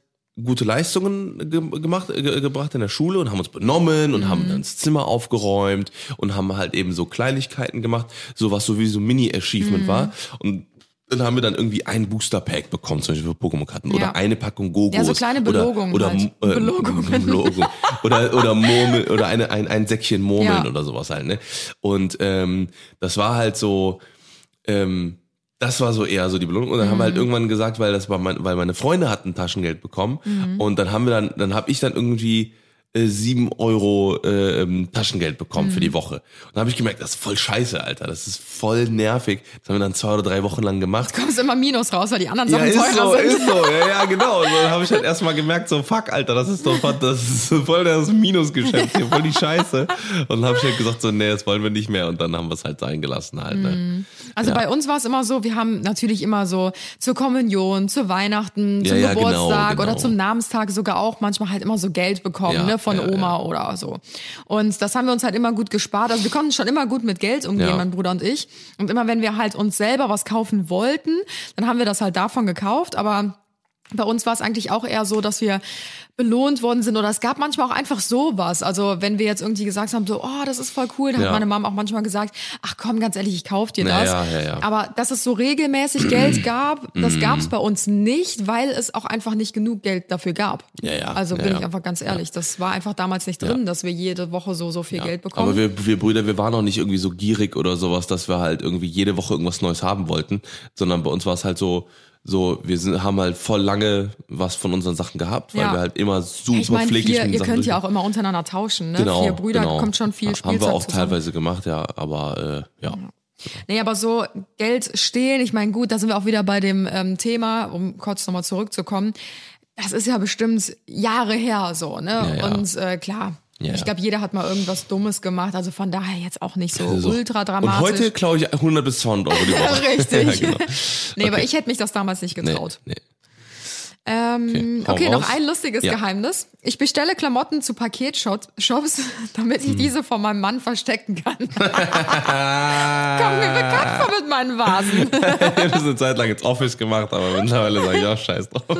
gute Leistungen ge gemacht, ge gebracht in der Schule und haben uns benommen und haben dann das Zimmer aufgeräumt und haben halt eben so Kleinigkeiten gemacht, so was so wie so ein Mini-Achievement war und dann haben wir dann irgendwie ein Booster-Pack bekommen, zum Beispiel für Pokémon-Karten Ja. oder eine Packung Gogos. Ja, so kleine Belogungen Oder, oder halt. äh, Belogungen. Belogung. Oder, oder Murmel, oder eine, ein, ein Säckchen Murmeln Ja. oder sowas halt, ne? Und ähm, das war halt so, ähm, Das war so eher so die Belohnung. Und dann haben wir halt irgendwann gesagt, weil das war mein, weil meine Freunde hatten Taschengeld bekommen. Und dann haben wir dann, dann habe ich dann irgendwie sieben Euro äh, ähm, Taschengeld bekommen für die Woche. Und dann habe ich gemerkt, das ist voll scheiße, Alter. Das ist voll nervig. Das haben wir dann zwei oder drei Wochen lang gemacht. Kommst immer Minus raus, weil die anderen Ja, Sachen ist teurer so, sind. ist so, ja, ja, genau. Und dann habe ich halt erstmal gemerkt, so, fuck, Alter, das ist doch das ist voll das Minusgeschäft hier, voll die Scheiße. Und dann habe ich halt gesagt, so, nee, das wollen wir nicht mehr. Und dann haben wir es halt sein gelassen halt. Ne? Also Ja. bei uns war es immer so, wir haben natürlich immer so zur Kommunion, zu Weihnachten, zum Ja, ja, genau, Geburtstag oder genau. zum Namenstag sogar auch manchmal halt immer so Geld bekommen, Ja, ne, von ja, Oma oder so. Und das haben wir uns halt immer gut gespart. Also wir konnten schon immer gut mit Geld umgehen, Ja. mein Bruder und ich. Und immer wenn wir halt uns selber was kaufen wollten, dann haben wir das halt davon gekauft, aber bei uns war es eigentlich auch eher so, dass wir belohnt worden sind oder es gab manchmal auch einfach sowas. Also wenn wir jetzt irgendwie gesagt haben, so, oh, das ist voll cool, dann Ja. hat meine Mama auch manchmal gesagt, ach komm, ganz ehrlich, ich kauf dir das. ja, ja, ja. Aber dass es so regelmäßig Geld gab, das gab es bei uns nicht, weil es auch einfach nicht genug Geld dafür gab. Ja, ja, Also bin ich einfach ganz ehrlich, das war einfach damals nicht drin, dass wir jede Woche so so viel Geld bekommen. Aber wir, wir Brüder, wir waren auch nicht irgendwie so gierig oder sowas, dass wir halt irgendwie jede Woche irgendwas Neues haben wollten, sondern bei uns war es halt so, so, wir sind, haben halt voll lange was von unseren Sachen gehabt, weil Ja. wir halt immer super ich meine, pfleglich vier, mit ihr Sachen könnt ja auch immer untereinander tauschen. Ne? Genau, Vier Brüder genau. kommt schon viel Haben Spielzeug wir auch zusammen. teilweise gemacht, ja, aber äh, ja. Nee, aber so Geld stehlen, ich meine, gut, da sind wir auch wieder bei dem ähm, Thema, um kurz nochmal zurückzukommen. Das ist ja bestimmt Jahre her so, ne? Ja, ja. Und äh, klar, Ja, ich glaube, jeder hat mal irgendwas Dummes gemacht, also von daher jetzt auch nicht so, So. ultra Und dramatisch. heute klaue ich 100 bis 200 Euro die Woche. Richtig. ja, genau. Nee, aber Okay. ich hätte mich das damals nicht Nee, getraut. nee. Ähm, hau okay, noch ein lustiges Ja. Geheimnis. Ich bestelle Klamotten zu Paketshops, Shops, damit Hm. ich diese von meinem Mann verstecken kann. Kommt mir bekannt vor mit meinen Vasen. ich habe das eine Zeit lang ins Office gemacht, aber mittlerweile sage ich auch scheiß drauf.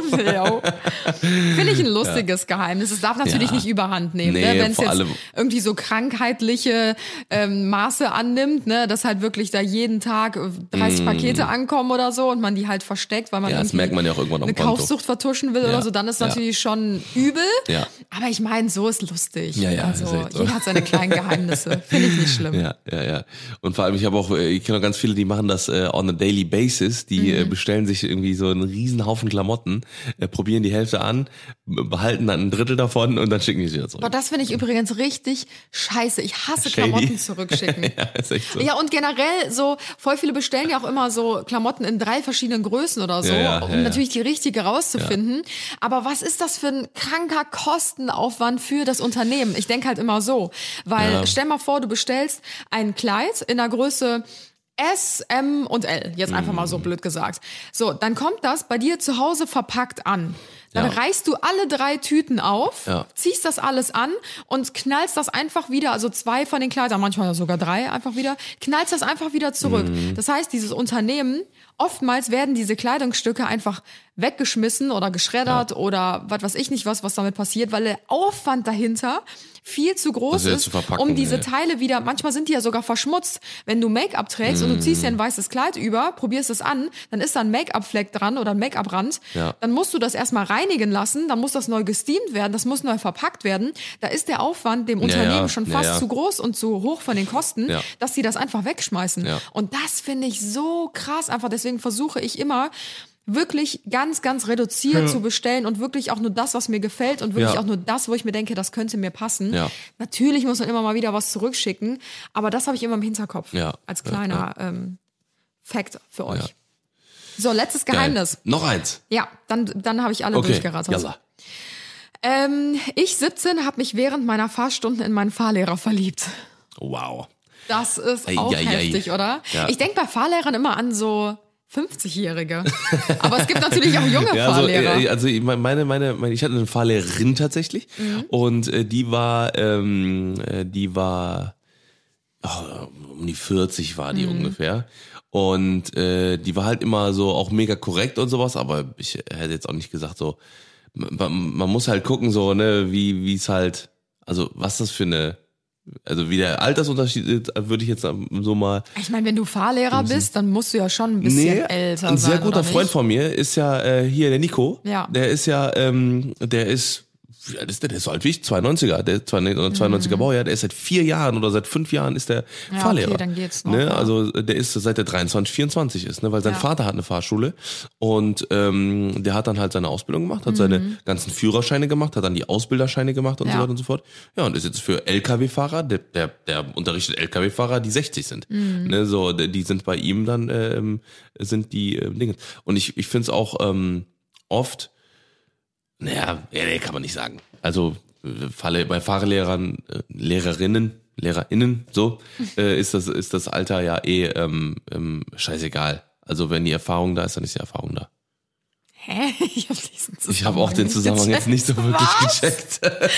Finde ich ein lustiges Geheimnis. Es darf natürlich Ja. nicht überhand nehmen, Nee, ne? wenn es vor jetzt irgendwie so krankheitliche ähm, Maße annimmt, ne? dass halt wirklich da jeden Tag äh, 30 Pakete ankommen oder so und man die halt versteckt, weil man Mm. Ja, das merkt man ja auch irgendwann am eine Konto. Kaufsucht vertuschen will Ja. oder so, dann ist Ja. natürlich schon übel. Ja. Aber ich meine, so ist lustig. Ja, ja, also echt so. jeder hat seine kleinen Geheimnisse. Finde ich nicht schlimm. Ja, ja, ja. Und vor allem, ich habe auch, äh, ich kenne auch ganz viele, die machen das äh, on a daily basis. Die Mhm. äh, bestellen sich irgendwie so einen riesen Haufen Klamotten, äh, probieren die Hälfte an, behalten dann ein Drittel davon und dann schicken die sie wieder zurück. Boah, das finde ich übrigens richtig scheiße. Ich hasse Shady. Klamotten zurückschicken. ja, ist echt so. Ja, und generell so, voll viele bestellen ja auch immer so Klamotten in drei verschiedenen Größen oder so, Ja, ja, um natürlich die richtige rauszufinden. Aber was ist das für ein kranker Kostenaufwand für das Unternehmen? Ich denke halt immer so, weil Ja. stell mal vor, du bestellst ein Kleid in der Größe S, M und L, jetzt einfach mal so blöd gesagt. So, dann kommt das bei dir zu Hause verpackt an. Dann Ja. reißt du alle drei Tüten auf, Ja. ziehst das alles an und knallst das einfach wieder, also zwei von den Kleidern, manchmal sogar drei einfach wieder, knallst das einfach wieder zurück. Mhm. Das heißt, dieses Unternehmen, oftmals werden diese Kleidungsstücke einfach weggeschmissen oder geschreddert oder was weiß ich nicht was, was damit passiert, weil der Aufwand dahinter viel zu groß ist, zu um diese ja. Teile wieder, manchmal sind die ja sogar verschmutzt. Wenn du Make-up trägst und du ziehst dir ein weißes Kleid über, probierst es an, dann ist da ein Make-up-Fleck dran oder ein Make-up-Rand. Ja. Dann musst du das erstmal reinigen lassen, dann muss das neu gesteamt werden, das muss neu verpackt werden. Da ist der Aufwand dem Unternehmen ja, schon ja, fast ja. zu groß und zu hoch von den Kosten, Ja. dass sie das einfach wegschmeißen. Ja. Und das finde ich so krass einfach. Deswegen versuche ich immer, wirklich ganz, ganz reduziert zu bestellen und wirklich auch nur das, was mir gefällt und wirklich Ja. auch nur das, wo ich mir denke, das könnte mir passen. Ja. Natürlich muss man immer mal wieder was zurückschicken, aber das habe ich immer im Hinterkopf Ja. als Ja, kleiner Ähm, Fact für euch. Ja. So, letztes Geil. Geheimnis. Noch eins. Ja, dann, dann habe ich alle Okay. durchgerattert. Yalla. Ähm, ich 17 habe mich während meiner Fahrstunden in meinen Fahrlehrer verliebt. Wow. Das ist Ei, auch ei, ei. heftig, oder? Ja. Ich denke bei Fahrlehrern immer an so 50-Jährige. Aber es gibt natürlich auch junge Ja, also, Fahrlehrer. äh, also ich meine, meine, meine, ich hatte eine Fahrlehrerin tatsächlich Mhm. und äh, die war, ähm, äh, die war oh, um die 40 war Mhm. die ungefähr und äh, die war halt immer so auch mega korrekt und sowas, aber ich hätte jetzt auch nicht gesagt so, man, man muss halt gucken so ne, wie wie es halt, also was das für eine also wie der Altersunterschied ist, würde ich jetzt so mal ich meine, wenn du Fahrlehrer bist, dann musst du ja schon ein bisschen älter ein sein. sehr guter Freund von mir ist ja äh, hier der Nico. Ja. Der ist ja, ähm, der ist wie alt ist der? Der ist so alt wie ich, 92er, der 92er Baujahr, der ist seit vier Jahren oder seit fünf Jahren ist der Mhm. Ja, Fahrlehrer. okay, dann geht's noch, ne? Also der ist seit der 23, 24 ist, ne? weil sein Ja. Vater hat eine Fahrschule und ähm, der hat dann halt seine Ausbildung gemacht, hat seine ganzen Führerscheine gemacht, hat dann die Ausbilderscheine gemacht und so Mhm. Ja. weiter und so fort. Ja, und ist jetzt für LKW-Fahrer, der, der, der unterrichtet LKW-Fahrer, die 60 sind. Mhm. Ne? So, die die sind bei ihm dann, ähm, sind die äh, Dinge. Und ich, ich finde es auch ähm, oft, naja, ja, nee, kann man nicht sagen. Also äh, Falle, bei Fahrlehrern, äh, Lehrerinnen, LehrerInnen, so, äh, ist das, ist das Alter ja eh ähm, ähm, scheißegal. Also wenn die Erfahrung da ist, dann ist die Erfahrung da. Hä? Ich habe diesen Zusammenhang Ich habe auch den Zusammenhang jetzt gecheckt. nicht so wirklich Was? gecheckt.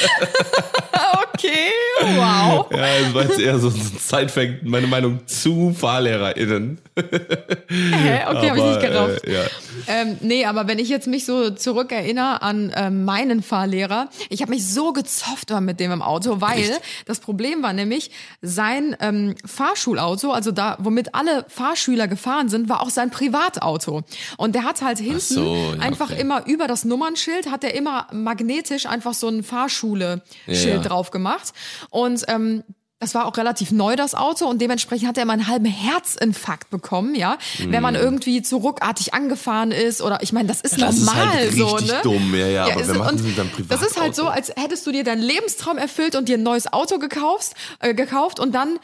Okay, wow. Ja, es war jetzt eher so ein Sidefact, meine Meinung zu FahrlehrerInnen. Hä? Okay, habe ich nicht gerafft. Äh, ja. Ähm, nee, aber wenn ich jetzt mich so zurückerinnere an ähm, meinen Fahrlehrer, ich habe mich so gezofft mit dem im Auto, weil Echt? das Problem war nämlich, sein ähm, Fahrschulauto, also da, womit alle Fahrschüler gefahren sind, war auch sein Privatauto. Und der hat halt hinten so, ja, einfach okay. immer über das Nummernschild, hat er immer magnetisch einfach so ein Fahrschule-Schild ja. drauf gemacht. Und ähm, das war auch relativ neu, das Auto, und dementsprechend hat er immer einen halben Herzinfarkt bekommen, ja. Wenn man irgendwie zu ruckartig angefahren ist oder ich meine, das ist Mm. Das ist normal halt so, richtig ne? dumm, ja, ja, aber ist- und denn dann Das ist halt so, als hättest du dir deinen Lebenstraum erfüllt und dir ein neues Auto gekauft, äh, gekauft und dann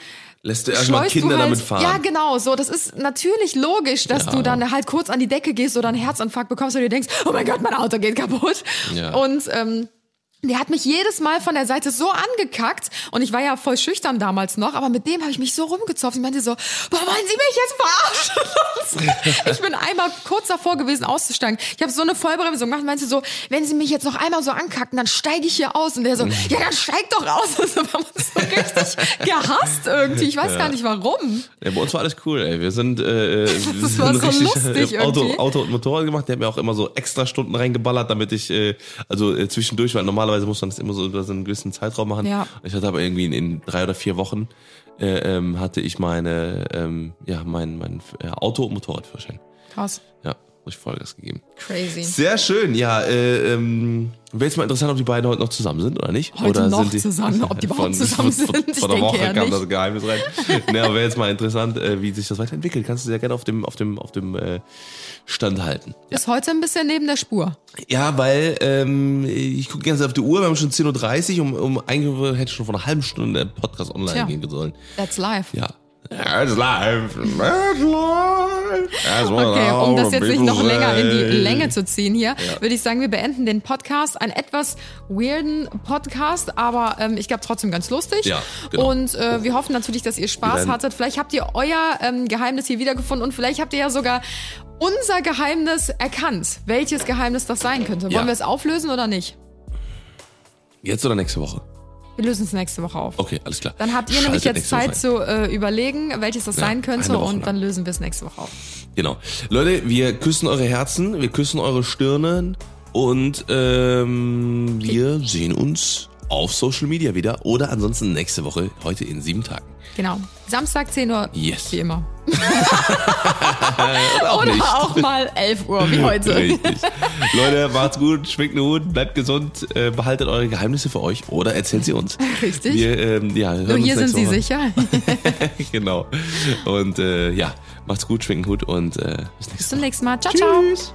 Lässt du erstmal schleust Kinder du halt, damit fahren. Ja, genau, so. Das ist natürlich logisch, dass Ja. du dann halt kurz an die Decke gehst oder einen Herzinfarkt bekommst und dir denkst, oh mein Gott, mein Auto geht kaputt. Ja. Und ähm, der hat mich jedes Mal von der Seite so angekackt und ich war ja voll schüchtern damals noch, aber mit dem habe ich mich so rumgezopft. Ich meinte so, boah, wollen Sie mich jetzt verarschen? ich bin einmal kurz davor gewesen auszusteigen. Ich habe so eine Vollbremsung gemacht und meinte so, wenn Sie mich jetzt noch einmal so ankacken, dann steige ich hier aus. Und der so, ja, dann steig doch aus. Also, haben uns so richtig gehasst irgendwie. Ich weiß gar nicht warum. Ja, bei uns war alles cool, ey. Wir sind, äh, Das war so lustig Auto, irgendwie. Auto und Motorrad gemacht. Der hat mir auch immer so extra Stunden reingeballert, damit ich, äh, also äh, zwischendurch, weil normalerweise muss man das immer so über so einen gewissen Zeitraum machen. Ja. Ich hatte aber irgendwie in, in drei oder vier Wochen äh, ähm, hatte ich meine, ähm, ja, mein, mein äh, Auto- und Motorradführerschein. Krass. Ja, richtig Vollgas gegeben. Crazy. Sehr schön, ja. Äh, ähm, Wäre jetzt mal interessant, ob die beiden heute noch zusammen sind oder nicht. Heute oder noch sind die, zusammen, ob die überhaupt zusammen sind? Von, von der Woche kam nicht. das Geheimnis rein. aber wäre jetzt mal interessant, äh, wie sich das weiterentwickelt. Kannst du sehr gerne auf dem, auf dem, auf dem äh, Stand halten. Ja, Ist heute ein bisschen neben der Spur. ja weil ähm, ich gucke ganz auf die Uhr, wir haben schon 10.30 Uhr, um, um eigentlich hätte schon vor einer halben Stunde der Podcast online Tja. gehen sollen. That's life. Ja. It's live. It's live. That's Okay, um das jetzt nicht noch länger in die. Länge zu ziehen hier, würde ich sagen, wir beenden den Podcast. Einen etwas weirden Podcast, aber ähm, ich glaube trotzdem ganz lustig. Ja, genau. Und äh, wir hoffen natürlich, dass ihr Spaß hattet. Vielleicht habt ihr euer ähm, Geheimnis hier wiedergefunden und vielleicht habt ihr ja sogar unser Geheimnis erkannt. Welches Geheimnis das sein könnte. Wollen Ja. wir es auflösen oder nicht? Jetzt oder nächste Woche? Wir lösen es nächste Woche auf. Okay, alles klar. Dann habt ihr nämlich Schaltet jetzt nächste Woche Zeit ein. zu äh, überlegen, welches das Ja, sein könnte eine Woche und lang. dann lösen wir es nächste Woche auf. Genau. Leute, wir küssen eure Herzen, wir küssen eure Stirnen und ähm, wir sehen uns auf Social Media wieder oder ansonsten nächste Woche, heute in sieben Tagen. Genau. Samstag 10 Uhr. Yes. Wie immer. Auch Oder nicht. auch mal 11 Uhr wie heute. Richtig. Leute, macht's gut, schwingt den Hut, bleibt gesund, äh, behaltet eure Geheimnisse für euch oder erzählt sie uns. Richtig. Wir, ähm, ja, hören Nur hier sind Sie Woche. sicher. genau. Und äh, ja, macht's gut, schwingt den Hut und äh, bis Bis zum nächsten Mal. Ciao, ciao. Tschüss.